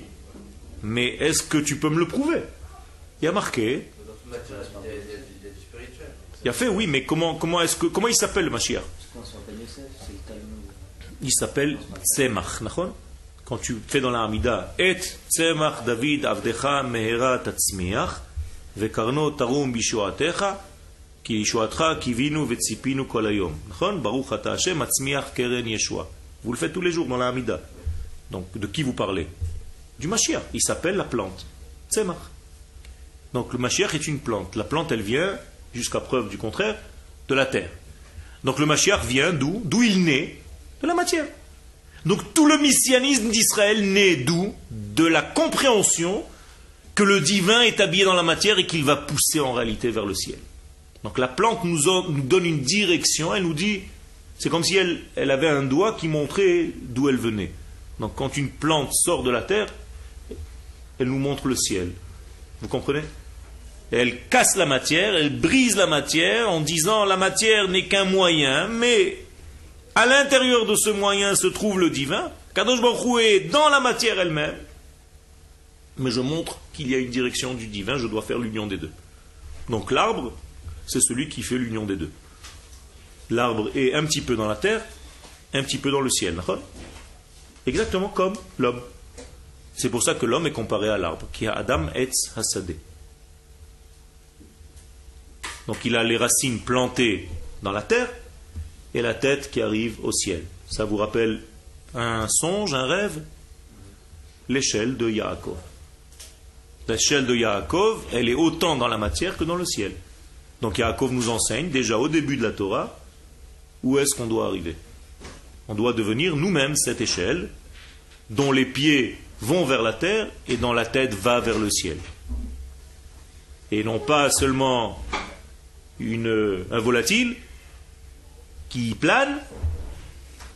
Mais est-ce que tu peux me le prouver? Il y a marqué. Il a fait, oui, mais comment, comment, est-ce que, comment il s'appelle le Mashiach? Il s'appelle Tzemach, quand tu fais dans la Hamida, Et Tzemach David Avdecha Mehera Tatzmiach, Vekarno Tarum Bishuatecha, Ki Yishuatcha Kivinu Vetzipinu Kolayom. Baruch Ata Hashem Atzmiach Keren Yeshua. Vous le faites tous les jours dans la Hamida. Donc, de qui vous parlez? Du Mashiach. Il s'appelle la plante. Tzemach. Donc, le Mashiach est une plante. La plante, elle vient, jusqu'à preuve du contraire, de la terre. Donc, le Mashiach vient d'où? D'où il naît? De la matière. Donc tout le messianisme d'Israël naît d'où? De la compréhension que le divin est habillé dans la matière et qu'il va pousser en réalité vers le ciel. Donc la plante nous, donne une direction, elle nous dit, c'est comme si elle, elle avait un doigt qui montrait d'où elle venait. Donc quand une plante sort de la terre, elle nous montre le ciel. Vous comprenez? Elle casse la matière, elle brise la matière en disant la matière n'est qu'un moyen, mais à l'intérieur de ce moyen se trouve le divin. Kadosh Baruch est dans la matière elle-même. Mais je montre qu'il y a une direction du divin, je dois faire l'union des deux. Donc l'arbre, c'est celui qui fait l'union des deux. L'arbre est un petit peu dans la terre, un petit peu dans le ciel. Exactement comme l'homme. C'est pour ça que l'homme est comparé à l'arbre, qui a Adam Etz Hasadeh. Donc il a les racines plantées dans la terre, et la tête qui arrive au ciel. Ça vous rappelle un songe, un rêve? L'échelle de Yaakov. L'échelle de Yaakov, elle est autant dans la matière que dans le ciel. Donc Yaakov nous enseigne déjà au début de la Torah où est-ce qu'on doit arriver? On doit devenir nous-mêmes cette échelle dont les pieds vont vers la terre et dont la tête va vers le ciel. Et non pas seulement une, un volatile, qui plane,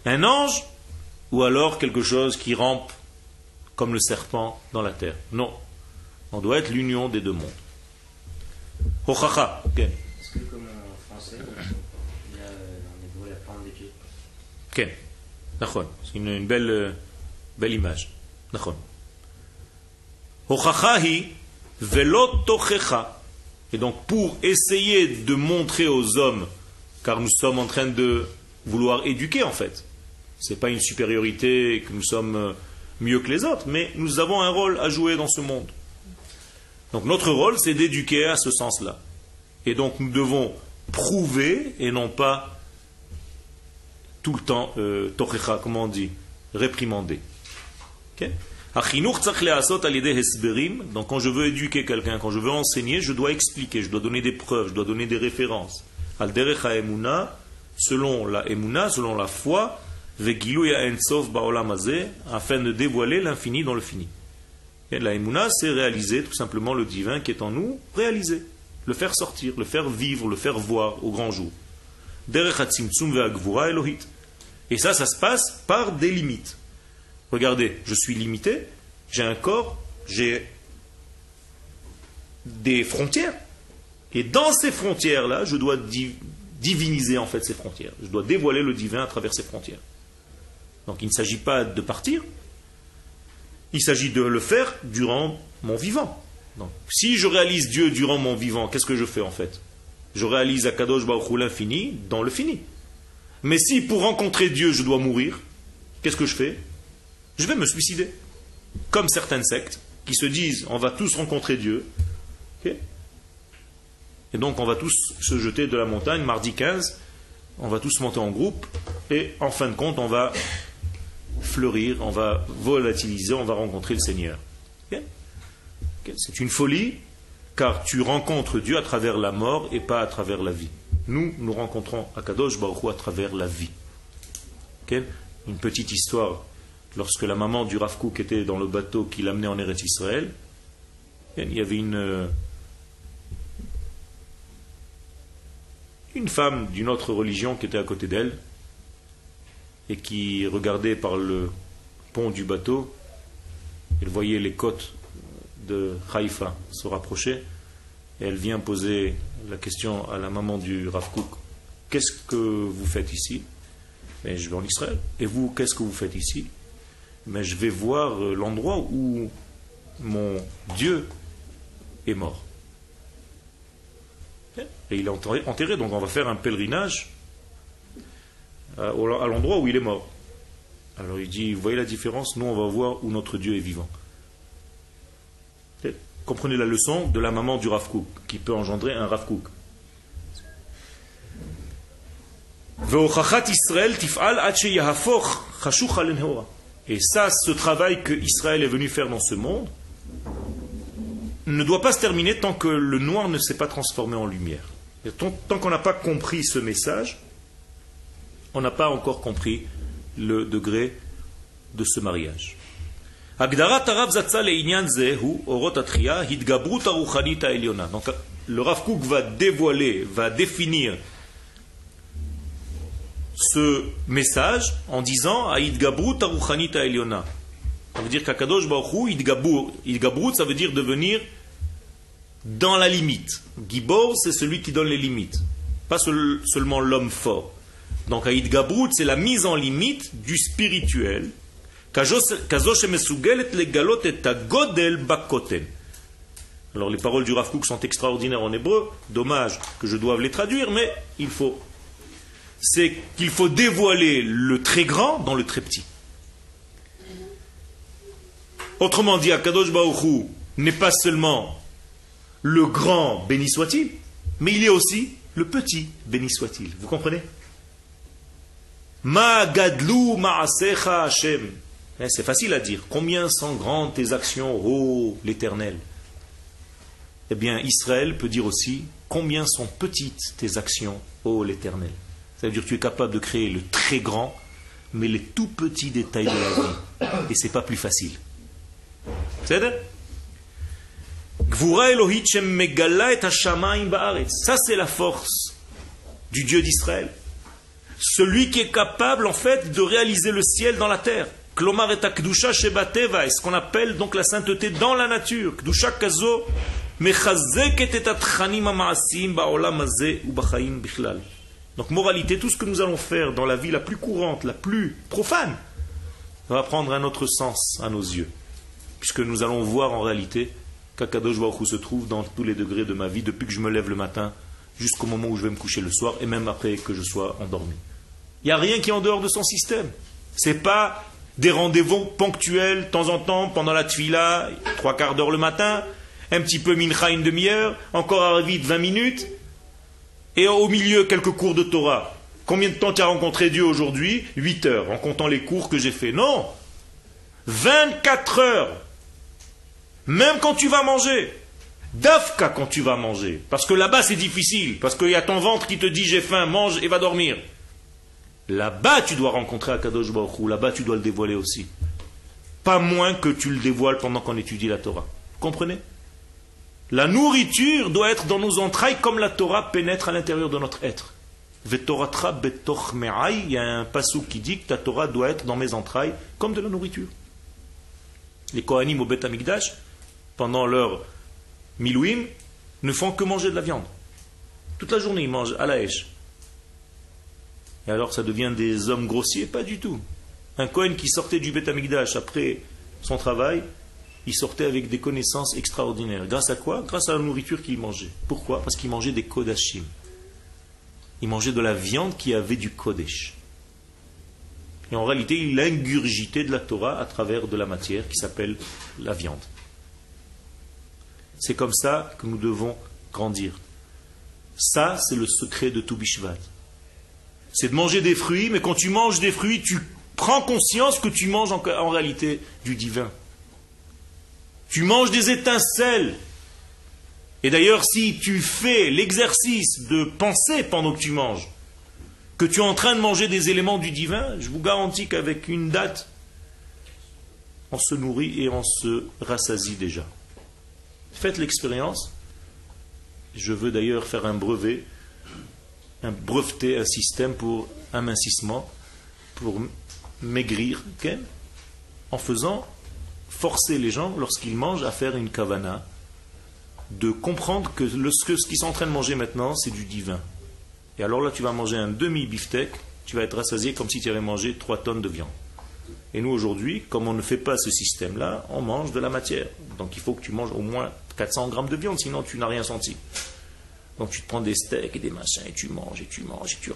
un ange, ou alors quelque chose qui rampe comme le serpent dans la terre. Non. On doit être l'union des deux mondes. Hochacha. Est-ce que comme en français, il y a dans la plante des pieds? Ken. C'est une, une, belle, belle image. Velot Et donc pour essayer de montrer aux hommes car nous sommes en train de vouloir éduquer en fait. Ce n'est pas une supériorité que nous sommes euh, mieux que les autres, mais nous avons un rôle à jouer dans ce monde. Donc notre rôle, c'est d'éduquer à ce sens-là. Et donc nous devons prouver et non pas tout le temps, euh, comment on dit, réprimander. Donc quand je veux éduquer quelqu'un, quand je veux enseigner, je dois expliquer, je dois donner des preuves, je dois donner des références selon la emuna, selon la foi, afin de dévoiler l'infini dans le fini. Et la emuna, c'est réaliser tout simplement le divin qui est en nous, réaliser, le faire sortir, le faire vivre, le faire voir au grand jour. Et ça, ça se passe par des limites. Regardez, je suis limité, j'ai un corps, j'ai des frontières. Et dans ces frontières-là, je dois diviniser en fait ces frontières. Je dois dévoiler le divin à travers ces frontières. Donc il ne s'agit pas de partir, il s'agit de le faire durant mon vivant. Donc, si je réalise Dieu durant mon vivant, qu'est-ce que je fais en fait? Je réalise Akadosh Baruch l'infini dans le fini. Mais si pour rencontrer Dieu je dois mourir, qu'est-ce que je fais? Je vais me suicider. Comme certaines sectes qui se disent on va tous rencontrer Dieu. et donc on va tous se jeter de la montagne mardi 15, on va tous monter en groupe et en fin de compte on va fleurir, on va volatiliser, on va rencontrer le Seigneur. C'est une folie, car tu rencontres Dieu à travers la mort et pas à travers la vie. Nous, nous rencontrons Akadosh Baruch Hu à travers la vie. Une petite histoire. Lorsque la maman du Rav était dans le bateau qui l'amenait en Eretz Israël, il y avait une, femme d'une autre religion qui était à côté d'elle et qui regardait par le pont du bateau. Elle voyait les côtes de Haïfa se rapprocher et elle vient poser la question à la maman du Rav Qu'est-ce que vous faites ici? Mais je vais en Israël. Et vous, qu'est-ce que vous faites ici? Mais je vais voir euh, l'endroit où mon Dieu est mort. Et il est enterré, donc on va faire un pèlerinage à, l'endroit où il est mort. Alors il dit, vous voyez la différence? Nous, on va voir où notre Dieu est vivant. Comprenez la leçon de la maman du Rav qui peut engendrer un Rav Et ça, ce travail que Israël est venu faire dans ce monde, ne doit pas se terminer tant que le noir ne s'est pas transformé en lumière. tant qu'on n'a pas compris ce message, on n'a pas encore compris le degré de ce mariage. Donc le Rav va dévoiler, va définir ce message en disant Aïd Gabrut Aruchanita Eliona. Ça veut dire qu'Akadosh Baruch Idgabrut, ça veut dire devenir dans la limite. Gibor, c'est celui qui donne les limites, pas seulement l'homme fort. Donc Aïd Gabrut, c'est la mise en limite du spirituel alors les paroles du Rav sont extraordinaires en hébreu, dommage que je doive les traduire, mais il faut. C'est qu'il faut dévoiler le très grand dans le très petit. Autrement dit, Akadosh Baruch n'est pas seulement le grand, béni soit-il, mais il est aussi le petit, béni soit-il. Vous comprenez? Ma gadlu ma'asecha Hashem. Eh, c'est facile à dire. Combien sont grandes tes actions, ô l'Éternel? Eh bien, Israël peut dire aussi combien sont petites tes actions, ô l'Éternel? Ça veut dire que tu es capable de créer le très grand, mais les tout petits détails de la vie. Et c'est pas plus facile. C'est Ça, c'est la force du Dieu d'Israël. Celui qui est capable, en fait, de réaliser le ciel dans la terre. Klomar et Kdusha Shebateva, ce qu'on appelle donc la sainteté dans la nature. Kdusha Kazo, et Maasim Baolam Bichlal. Donc, moralité, tout ce que nous allons faire dans la vie la plus courante, la plus profane, va prendre un autre sens à nos yeux. Puisque nous allons voir en réalité qu'Akadosh se trouve dans tous les degrés de ma vie, depuis que je me lève le matin jusqu'au moment où je vais me coucher le soir, et même après que je sois endormi. Il n'y a rien qui est en dehors de son système. C'est pas des rendez-vous ponctuels, temps en temps, pendant la tfila, trois quarts d'heure le matin, un petit peu mincha une demi-heure, encore à vite 20 minutes, et au milieu quelques cours de Torah. Combien de temps tu as rencontré Dieu aujourd'hui? 8 heures, en comptant les cours que j'ai faits. Non 24 heures Même quand tu vas manger Dafka quand tu vas manger. Parce que là-bas c'est difficile, parce qu'il y a ton ventre qui te dit j'ai faim, mange et va dormir. Là-bas, tu dois rencontrer Akadosh Baruch. Là-bas, tu dois le dévoiler aussi. Pas moins que tu le dévoiles pendant qu'on étudie la Torah. Comprenez? La nourriture doit être dans nos entrailles comme la Torah pénètre à l'intérieur de notre être. Il y a un passou qui dit que ta Torah doit être dans mes entrailles comme de la nourriture. Les Kohanim au Beth Amikdash, pendant leur Milouim, ne font que manger de la viande. Toute la journée, ils mangent à la hache. Et alors, ça devient des hommes grossiers? Pas du tout. Un Cohen qui sortait du Beth Amikdash après son travail, il sortait avec des connaissances extraordinaires. Grâce à quoi? Grâce à la nourriture qu'il mangeait. Pourquoi? Parce qu'il mangeait des kodashim. Il mangeait de la viande qui avait du kodesh. Et en réalité, il ingurgitait de la Torah à travers de la matière qui s'appelle la viande. C'est comme ça que nous devons grandir. Ça, c'est le secret de Toubishvat. C'est de manger des fruits, mais quand tu manges des fruits, tu prends conscience que tu manges en, en réalité du divin. Tu manges des étincelles. Et d'ailleurs, si tu fais l'exercice de penser pendant que tu manges, que tu es en train de manger des éléments du divin, je vous garantis qu'avec une date, on se nourrit et on se rassasie déjà. Faites l'expérience. Je veux d'ailleurs faire un brevet, un breveter un système pour un mincissement, pour maigrir, en faisant forcer les gens, lorsqu'ils mangent, à faire une kavana, de comprendre que ce qu'ils sont en train de manger maintenant, c'est du divin. Et alors là, tu vas manger un demi-beefsteak, tu vas être rassasié comme si tu avais mangé 3 tonnes de viande. Et nous, aujourd'hui, comme on ne fait pas ce système-là, on mange de la matière. Donc il faut que tu manges au moins 400 grammes de viande, sinon tu n'as rien senti. Donc tu te prends des steaks et des machins, et tu manges, et tu manges, et tu...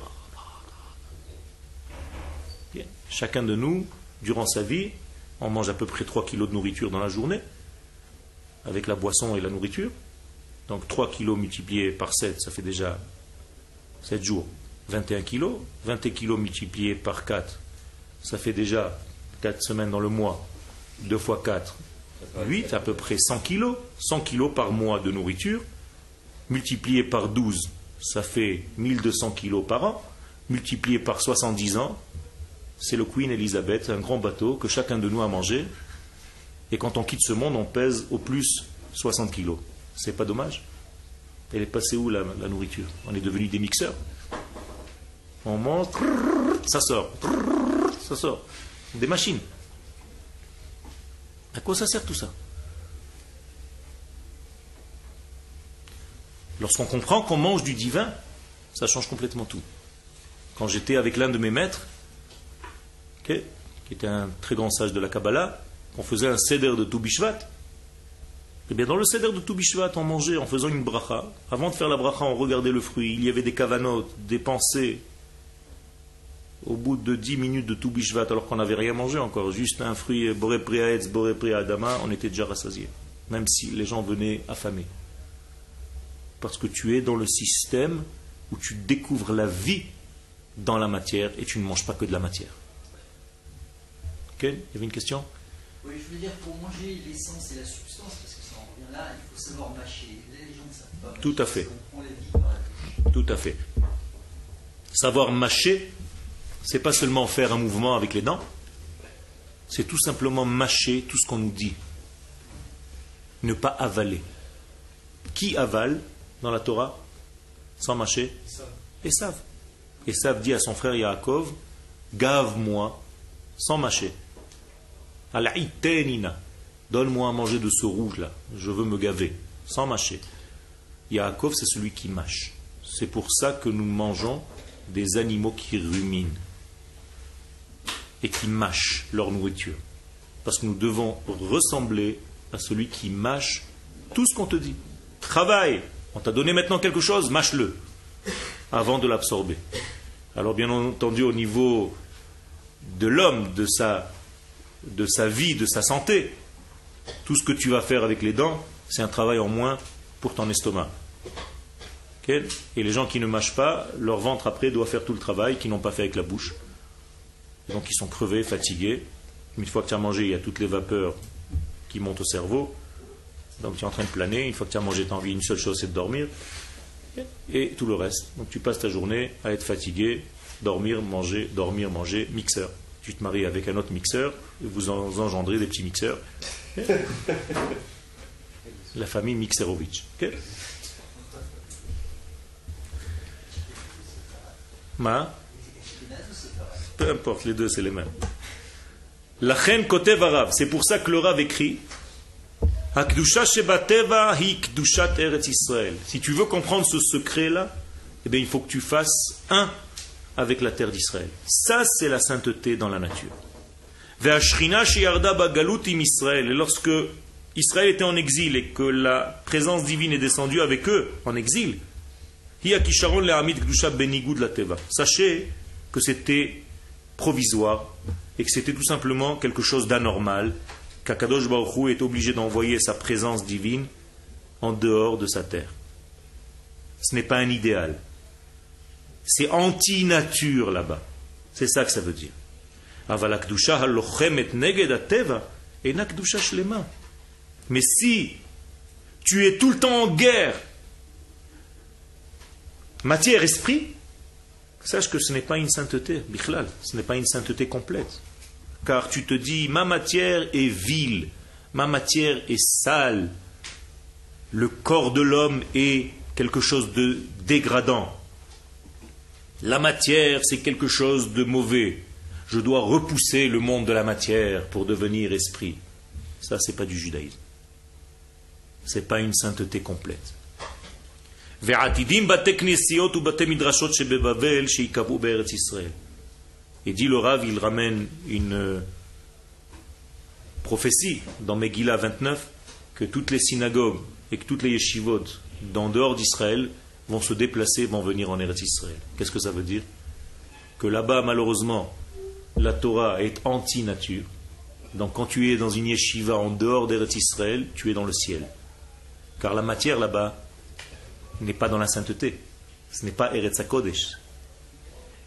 Bien. Chacun de nous, durant sa vie, on mange à peu près 3 kilos de nourriture dans la journée, avec la boisson et la nourriture. Donc 3 kilos multipliés par 7, ça fait déjà 7 jours, 21 kilos. 21 kilos multipliés par 4, ça fait déjà 4 semaines dans le mois. 2 fois 4, 8, à peu près 100 kilos. 100 kilos par mois de nourriture. Multiplié par 12, ça fait 1200 kilos par an. Multiplié par 70 ans, c'est le Queen Elizabeth, un grand bateau que chacun de nous a mangé. Et quand on quitte ce monde, on pèse au plus 60 kilos. C'est pas dommage Elle est passée où la, nourriture? On est devenu des mixeurs. On mange, ça sort, ça sort. Des machines. À quoi ça sert tout ça? Lorsqu'on comprend qu'on mange du divin, ça change complètement tout. Quand j'étais avec l'un de mes maîtres, qui était un très grand sage de la Kabbalah, on faisait un seder de Toubishvat. Eh bien, dans le seder de Toubishvat, on mangeait en faisant une bracha. Avant de faire la bracha, on regardait le fruit. Il y avait des kavanotes, des pensées. Au bout de dix minutes de Toubishvat, alors qu'on n'avait rien mangé encore, juste un fruit, Boré Priaetz, Boré Adama, on était déjà rassasié. Même si les gens venaient affamés. Parce que tu es dans le système où tu découvres la vie dans la matière et tu ne manges pas que de la matière. Il y avait une question Oui, je veux dire, pour manger l'essence et la substance, parce que ça en revient là, il faut savoir mâcher. Les gens ne savent pas. Tout à fait. Tout à fait. Savoir mâcher, c'est pas seulement faire un mouvement avec les dents, c'est tout simplement mâcher tout ce qu'on nous dit. Ne pas avaler. Qui avale dans la Torah sans mâcher Et savent. Et savent dit à son frère Yaakov Gave-moi sans mâcher. Donne-moi à manger de ce rouge-là. Je veux me gaver. Sans mâcher. Yaakov, c'est celui qui mâche. C'est pour ça que nous mangeons des animaux qui ruminent et qui mâchent leur nourriture. Parce que nous devons ressembler à celui qui mâche tout ce qu'on te dit. Travaille. On t'a donné maintenant quelque chose, mâche-le avant de l'absorber. Alors bien entendu, au niveau de l'homme, de sa de sa vie, de sa santé. Tout ce que tu vas faire avec les dents, c'est un travail en moins pour ton estomac. Et les gens qui ne mâchent pas, leur ventre après doit faire tout le travail qu'ils n'ont pas fait avec la bouche. donc ils sont crevés, fatigués. Une fois que tu as mangé, il y a toutes les vapeurs qui montent au cerveau. Donc tu es en train de planer. Une fois que tu as mangé, tu as envie d'une seule chose, c'est de dormir. Et tout le reste. Donc tu passes ta journée à être fatigué, dormir, manger, dormir, manger, mixeur tu te maries avec un autre mixeur, vous engendrez des petits mixeurs. La famille Mixerovitch. Ma Peu importe, les deux c'est les mêmes. La côté Arav, c'est pour ça que le Rav écrit Si tu veux comprendre ce secret-là, eh bien, il faut que tu fasses un avec la terre d'Israël. Ça, c'est la sainteté dans la nature. Et lorsque Israël était en exil et que la présence divine est descendue avec eux en exil, sachez que c'était provisoire et que c'était tout simplement quelque chose d'anormal, qu'Akadosh Baruch est obligé d'envoyer sa présence divine en dehors de sa terre. Ce n'est pas un idéal. C'est anti-nature là-bas. C'est ça que ça veut dire. Mais si tu es tout le temps en guerre, matière-esprit, sache que ce n'est pas une sainteté, bichlal, ce n'est pas une sainteté complète. Car tu te dis, ma matière est vile, ma matière est sale, le corps de l'homme est quelque chose de dégradant. La matière, c'est quelque chose de mauvais. Je dois repousser le monde de la matière pour devenir esprit. Ça, c'est pas du judaïsme. C'est pas une sainteté complète. Et dit le il ramène une prophétie dans Megillah 29 que toutes les synagogues et que toutes les yeshivot dans dehors d'Israël vont se déplacer, vont venir en Eretz Israël. Qu'est-ce que ça veut dire Que là-bas, malheureusement, la Torah est anti-nature. Donc quand tu es dans une yeshiva en dehors d'Eretz Israël, tu es dans le ciel. Car la matière là-bas n'est pas dans la sainteté. Ce n'est pas Eretz Kodesh.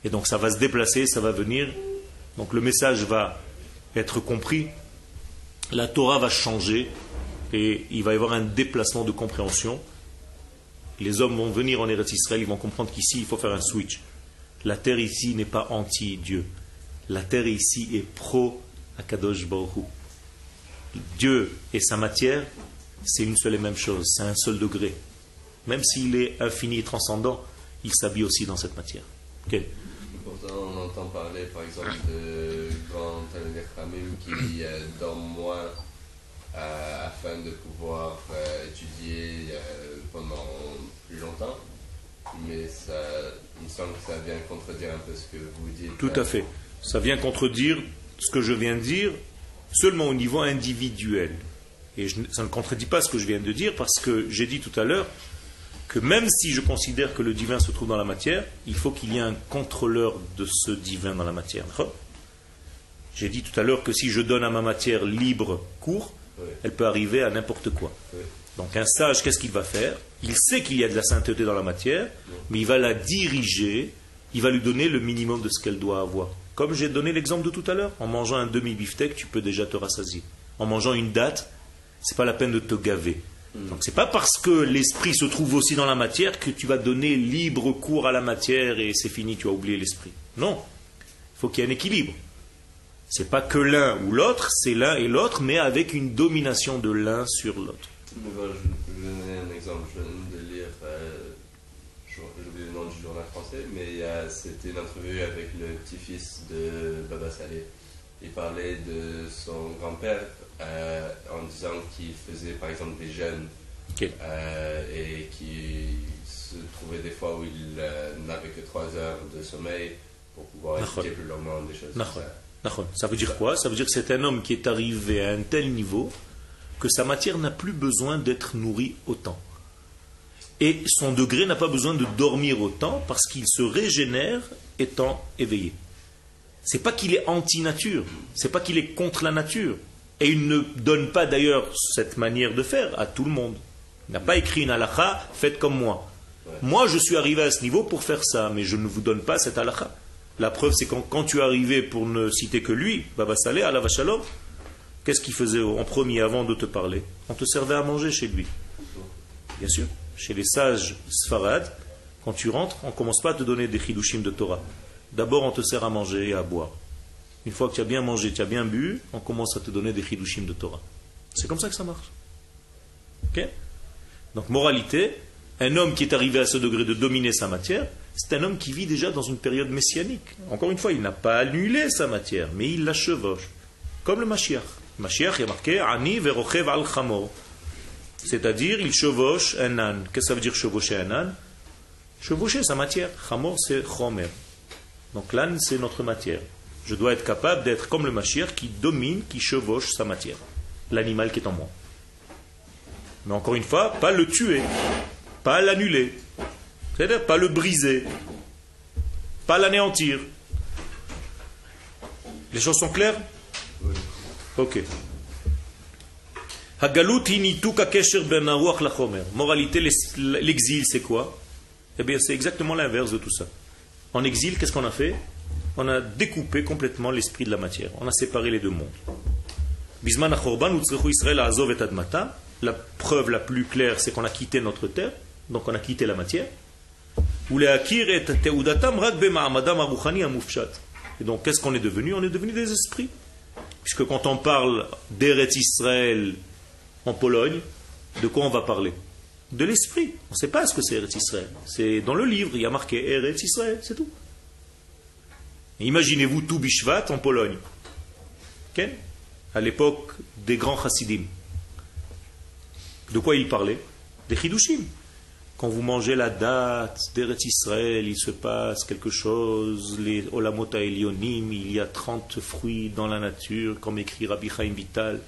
Et donc ça va se déplacer, ça va venir. Donc le message va être compris. La Torah va changer et il va y avoir un déplacement de compréhension les hommes vont venir en Eretz Israël, ils vont comprendre qu'ici, il faut faire un switch. La terre ici n'est pas anti-Dieu. La terre ici est pro-Akadosh Baruch Dieu et sa matière, c'est une seule et même chose, c'est un seul degré. Même s'il est infini et transcendant, il s'habille aussi dans cette matière. Pourtant, on entend parler, par exemple, de Talmud qui euh, dorment moins euh, afin de pouvoir euh, étudier pendant plus longtemps, mais ça, il me semble que ça vient contredire un peu ce que vous dites. Tout à fait. Ça vient contredire ce que je viens de dire seulement au niveau individuel. Et ça ne contredit pas ce que je viens de dire parce que j'ai dit tout à l'heure que même si je considère que le divin se trouve dans la matière, il faut qu'il y ait un contrôleur de ce divin dans la matière. J'ai dit tout à l'heure que si je donne à ma matière libre cours, elle peut arriver à n'importe quoi. Donc un sage, qu'est-ce qu'il va faire? Il sait qu'il y a de la sainteté dans la matière, mais il va la diriger, il va lui donner le minimum de ce qu'elle doit avoir. Comme j'ai donné l'exemple de tout à l'heure, en mangeant un demi-beefsteak, tu peux déjà te rassasier. En mangeant une date, c'est pas la peine de te gaver. Donc c'est pas parce que l'esprit se trouve aussi dans la matière que tu vas donner libre cours à la matière et c'est fini, tu as oublié l'esprit. Non, il faut qu'il y ait un équilibre. C'est pas que l'un ou l'autre, c'est l'un et l'autre, mais avec une domination de l'un sur l'autre je vais donner un exemple. Je viens de lire, euh, j'ai oublié le nom du journal français, mais c'était une entrevue avec le petit-fils de Baba Saleh. Il parlait de son grand-père euh, en disant qu'il faisait par exemple des jeûnes euh, et qui se trouvait des fois où il n'avait que 3 heures de sommeil pour pouvoir étudier plus longuement des choses. Ça. ça veut dire quoi? Ça veut dire que c'est un homme qui est arrivé à un tel niveau que sa matière n'a plus besoin d'être nourrie autant. Et son degré n'a pas besoin de dormir autant parce qu'il se régénère étant éveillé. C'est pas qu'il est anti-nature, c'est pas qu'il est contre la nature. Et il ne donne pas d'ailleurs cette manière de faire à tout le monde. Il n'a pas écrit une halakha, faites comme moi. Moi, je suis arrivé à ce niveau pour faire ça, mais je ne vous donne pas cette halakha. La preuve, c'est quand, tu es arrivé, pour ne citer que lui, Baba Saleh, Allah Vachalom, Qu'est-ce qu'il faisait en premier avant de te parler On te servait à manger chez lui. Bien sûr. Chez les sages sfarad, quand tu rentres, on ne commence pas à te donner des chidushim de Torah. D'abord, on te sert à manger et à boire. Une fois que tu as bien mangé, tu as bien bu, on commence à te donner des chidushim de Torah. C'est comme ça que ça marche. Ok Donc, moralité, un homme qui est arrivé à ce degré de dominer sa matière, c'est un homme qui vit déjà dans une période messianique. Encore une fois, il n'a pas annulé sa matière, mais il la chevauche. Comme le Mashiach. Mashiach est marqué Ani verochev al chamor. C'est-à-dire, il chevauche un âne. Qu'est-ce que ça veut dire chevaucher un âne? Chevaucher sa matière. Chamor, c'est chomer. Donc l'âne, c'est notre matière. Je dois être capable d'être comme le machir qui domine, qui chevauche sa matière. L'animal qui est en moi. Mais encore une fois, pas le tuer, pas l'annuler, c'est-à-dire pas le briser, pas l'anéantir. Les choses sont claires? Ok. Moralité, l'exil, c'est quoi? Eh bien, c'est exactement l'inverse de tout ça. En exil, qu'est-ce qu'on a fait? On a découpé complètement l'esprit de la matière. On a séparé les deux mondes. La preuve la plus claire, c'est qu'on a quitté notre terre, donc on a quitté la matière. Et donc, qu'est-ce qu'on est devenu? On est devenu des esprits. Puisque quand on parle d'Eretz Israël en Pologne, de quoi on va parler? De l'esprit. On ne sait pas ce que c'est Eretz Israël. C'est dans le livre, il y a marqué Eretz Israël, c'est tout. Imaginez-vous tout Bishvat en Pologne. À l'époque des grands chassidim. De quoi il parlait? Des chidushim. Quand vous mangez la date d'Eretz Israël, il se passe quelque chose, les Olamot Elionim, il y a 30 fruits dans la nature, comme écrit Rabbi Chaim Vital,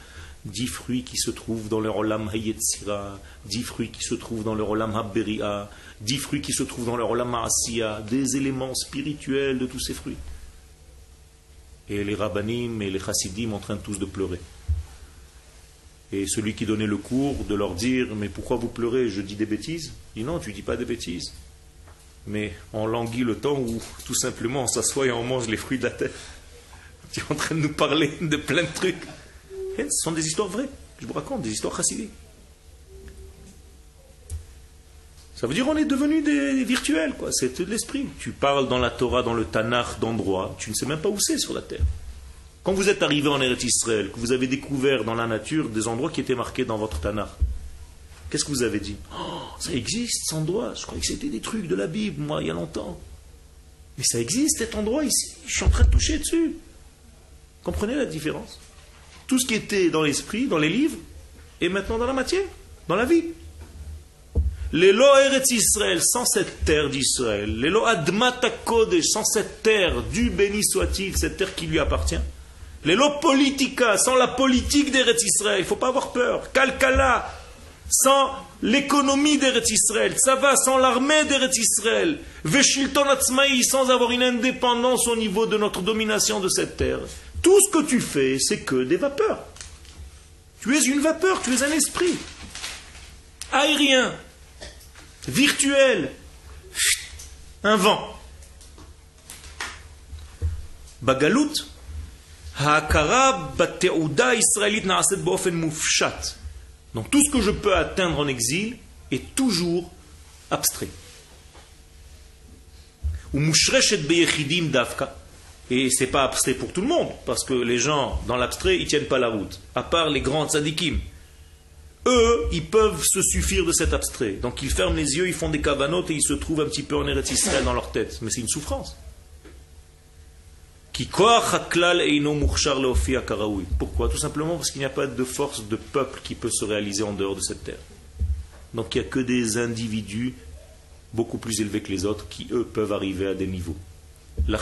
10 fruits qui se trouvent dans le Olam Hayetzira, 10 fruits qui se trouvent dans le Olam Haberia, 10 fruits qui se trouvent dans le Olam Asiya, des éléments spirituels de tous ces fruits. Et les rabbanim et les chassidim en train tous de pleurer et celui qui donnait le cours de leur dire Mais pourquoi vous pleurez Je dis des bêtises Il dit Non, tu dis pas des bêtises. Mais on languit le temps où tout simplement on s'assoit et on mange les fruits de la terre. Tu es en train de nous parler de plein de trucs. Et ce sont des histoires vraies. Je vous raconte, des histoires chassidiques. Ça veut dire on est devenu des virtuels, quoi. C'est de l'esprit. Tu parles dans la Torah, dans le Tanakh d'endroits, tu ne sais même pas où c'est sur la terre. Quand vous êtes arrivé en Eretz Israël, que vous avez découvert dans la nature des endroits qui étaient marqués dans votre Tanakh, qu'est-ce que vous avez dit oh, Ça existe, cet endroit. Je croyais que c'était des trucs de la Bible, moi, il y a longtemps. Mais ça existe, cet endroit ici. Je suis en train de toucher dessus. Comprenez la différence? Tout ce qui était dans l'esprit, dans les livres, est maintenant dans la matière, dans la vie. Les lois Eretz Israël, sans cette terre d'Israël, les lois Kodesh, sans cette terre, du béni soit-il, cette terre qui lui appartient, les lois politica, sans la politique d'Eretz Israël, il ne faut pas avoir peur. Kalkala, sans l'économie d'Eretz Israël. va sans l'armée d'Eretz Israël. Veshilton Atzmaï, sans avoir une indépendance au niveau de notre domination de cette terre. Tout ce que tu fais, c'est que des vapeurs. Tu es une vapeur, tu es un esprit. Aérien, virtuel, un vent. Bagalout, donc tout ce que je peux atteindre en exil est toujours abstrait. Et c'est pas abstrait pour tout le monde, parce que les gens dans l'abstrait, ils tiennent pas la route, à part les grands tzadikim. Eux, ils peuvent se suffire de cet abstrait. Donc ils ferment les yeux, ils font des cavanotes et ils se trouvent un petit peu en Eretz Israël dans leur tête. Mais c'est une souffrance. Pourquoi? Tout simplement parce qu'il n'y a pas de force de peuple qui peut se réaliser en dehors de cette terre. Donc il n'y a que des individus beaucoup plus élevés que les autres qui, eux, peuvent arriver à des niveaux. La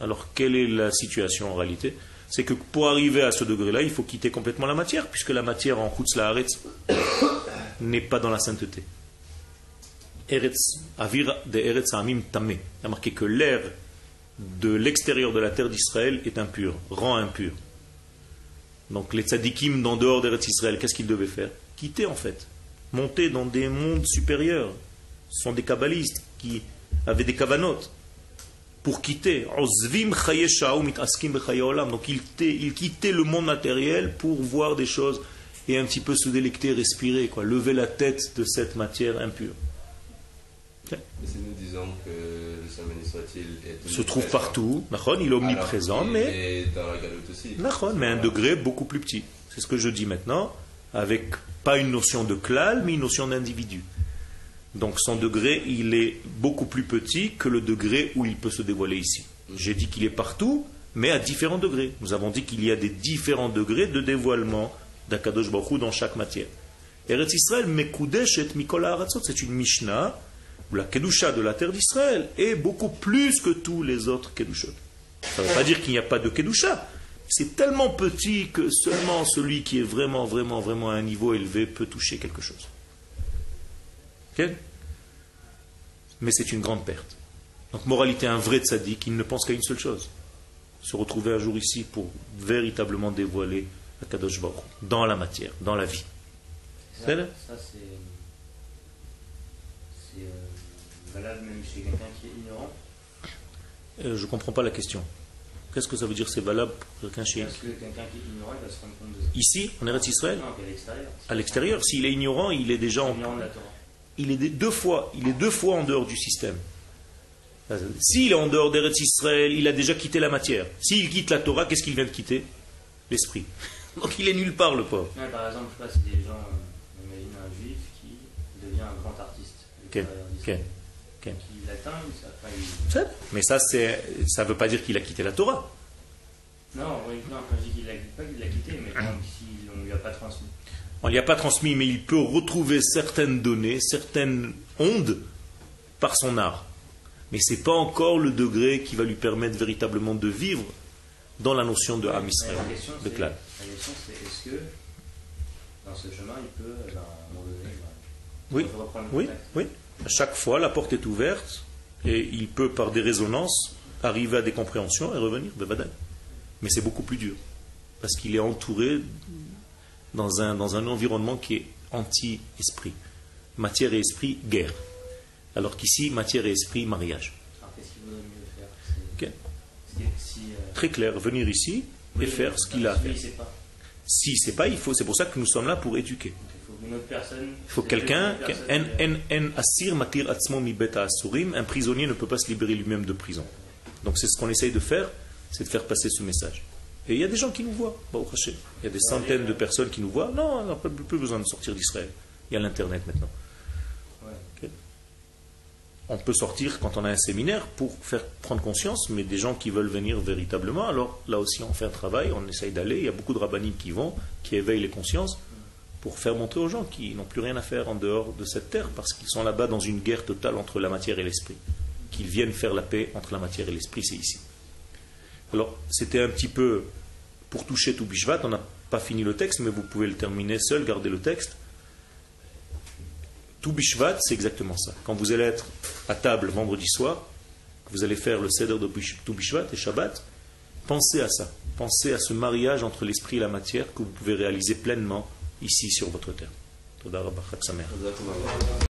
Alors quelle est la situation en réalité? C'est que pour arriver à ce degré-là, il faut quitter complètement la matière, puisque la matière en Chutz [coughs] n'est pas dans la sainteté. Eretz, Avir Amim Tamé. Il a marqué que l'air de l'extérieur de la terre d'Israël est impur, rend impur. Donc les tzadikim d'en dehors d'Eretz Israël, qu'est-ce qu'ils devaient faire? Quitter en fait, monter dans des mondes supérieurs. Ce sont des kabbalistes qui avaient des kavanotes pour quitter. Donc ils quittaient le monde matériel pour voir des choses et un petit peu se délecter, respirer, quoi, lever la tête de cette matière impure. Mais si nous disons que le Saint soit-il se trouve partout, il est omniprésent, mais dans la galoute aussi. mais un degré beaucoup plus petit. C'est ce que je dis maintenant, avec pas une notion de klal, mais une notion d'individu. Donc son degré, il est beaucoup plus petit que le degré où il peut se dévoiler ici. J'ai dit qu'il est partout, mais à différents degrés. Nous avons dit qu'il y a des différents degrés de dévoilement d'Akadosh Baruch dans chaque matière. Eretz Israël, Mikol Haratzot, c'est une Mishnah la Kedusha de la terre d'Israël est beaucoup plus que tous les autres Kedushot. Ça ne veut pas dire qu'il n'y a pas de Kedusha. C'est tellement petit que seulement celui qui est vraiment, vraiment, vraiment à un niveau élevé peut toucher quelque chose. Ok? Mais c'est une grande perte. Donc, moralité, un vrai tzaddik, il ne pense qu'à une seule chose se retrouver un jour ici pour véritablement dévoiler la Kadosh Baruch dans la matière, dans la vie. Ça, c'est valable même chez quelqu'un qui est ignorant Euh, je ne comprends pas la question. Qu'est-ce que ça veut dire c'est valable pour quelqu'un chez Parce que quelqu'un qui est ignorant, il va se rendre compte de ça. Ici, en Eretz Israël Non, qu'à l'extérieur. À l'extérieur, s'il est ignorant, il est déjà en- Ignorant de la Torah. il est deux fois, il est deux fois en dehors du système. S'il est en dehors d'Eretz Israël, il a déjà quitté la matière. S'il quitte la Torah, qu'est-ce qu'il vient de quitter? L'esprit. [laughs] Donc il est nulle part, le pauvre. Ouais, par exemple, je sais pas, c'est des gens, euh, imagine un juif qui devient un grand artiste. à Ok, l'extérieur d'Israël. ok, ok. Qui l'atteint, ça, enfin, il- C'est- Mais ça, ça ne veut pas dire qu'il a quitté la Torah. Non, oui, non, quand je dis qu'il l'a pas qu'il l'a quitté, mais donc, si on ne lui a pas transmis. On ne lui a pas transmis, mais il peut retrouver certaines données, certaines ondes par son art. Mais ce n'est pas encore le degré qui va lui permettre véritablement de vivre dans la notion de Ham Mais Israël, la question, de c'est- clan. La question, c'est est-ce que dans ce chemin, il peut, à un moment donné, Oui, reprendre oui, contact oui. Chaque fois, la porte est ouverte et il peut, par des résonances, arriver à des compréhensions et revenir. Mais c'est beaucoup plus dur parce qu'il est entouré dans un, dans un environnement qui est anti-esprit. Matière et esprit, guerre. Alors qu'ici, matière et esprit, mariage. Alors, qu'est-ce qu'il vaudrait mieux faire C'est- Ok. c'est- si, euh, Très clair, venir ici et faire ce qu'il a à faire. il sait pas. Si c'est pas, il faut. C'est pour ça que nous sommes là pour éduquer. Il faut quelqu'un. Un prisonnier ne peut pas se libérer lui-même de prison. Donc c'est ce qu'on essaye de faire, c'est de faire passer ce message. Et il y a des gens qui nous voient. Il y a des centaines de personnes qui nous voient. Non, on n'a plus besoin de sortir d'Israël. Il y a l'Internet maintenant. On peut sortir quand on a un séminaire pour faire prendre conscience, mais des gens qui veulent venir véritablement, alors là aussi on fait un travail, on essaye d'aller. Il y a beaucoup de rabbiniques qui vont, qui éveillent les consciences pour faire montrer aux gens qui n'ont plus rien à faire en dehors de cette terre, parce qu'ils sont là-bas dans une guerre totale entre la matière et l'esprit. Qu'ils viennent faire la paix entre la matière et l'esprit, c'est ici. Alors, c'était un petit peu pour toucher tout Bishvat, on n'a pas fini le texte, mais vous pouvez le terminer seul, garder le texte. Tout Bishvat, c'est exactement ça. Quand vous allez être à table vendredi soir, vous allez faire le Seder de tout Bishvat et Shabbat, pensez à ça. Pensez à ce mariage entre l'esprit et la matière que vous pouvez réaliser pleinement ici sur votre terre. Toda Rabba, Chag Sameach.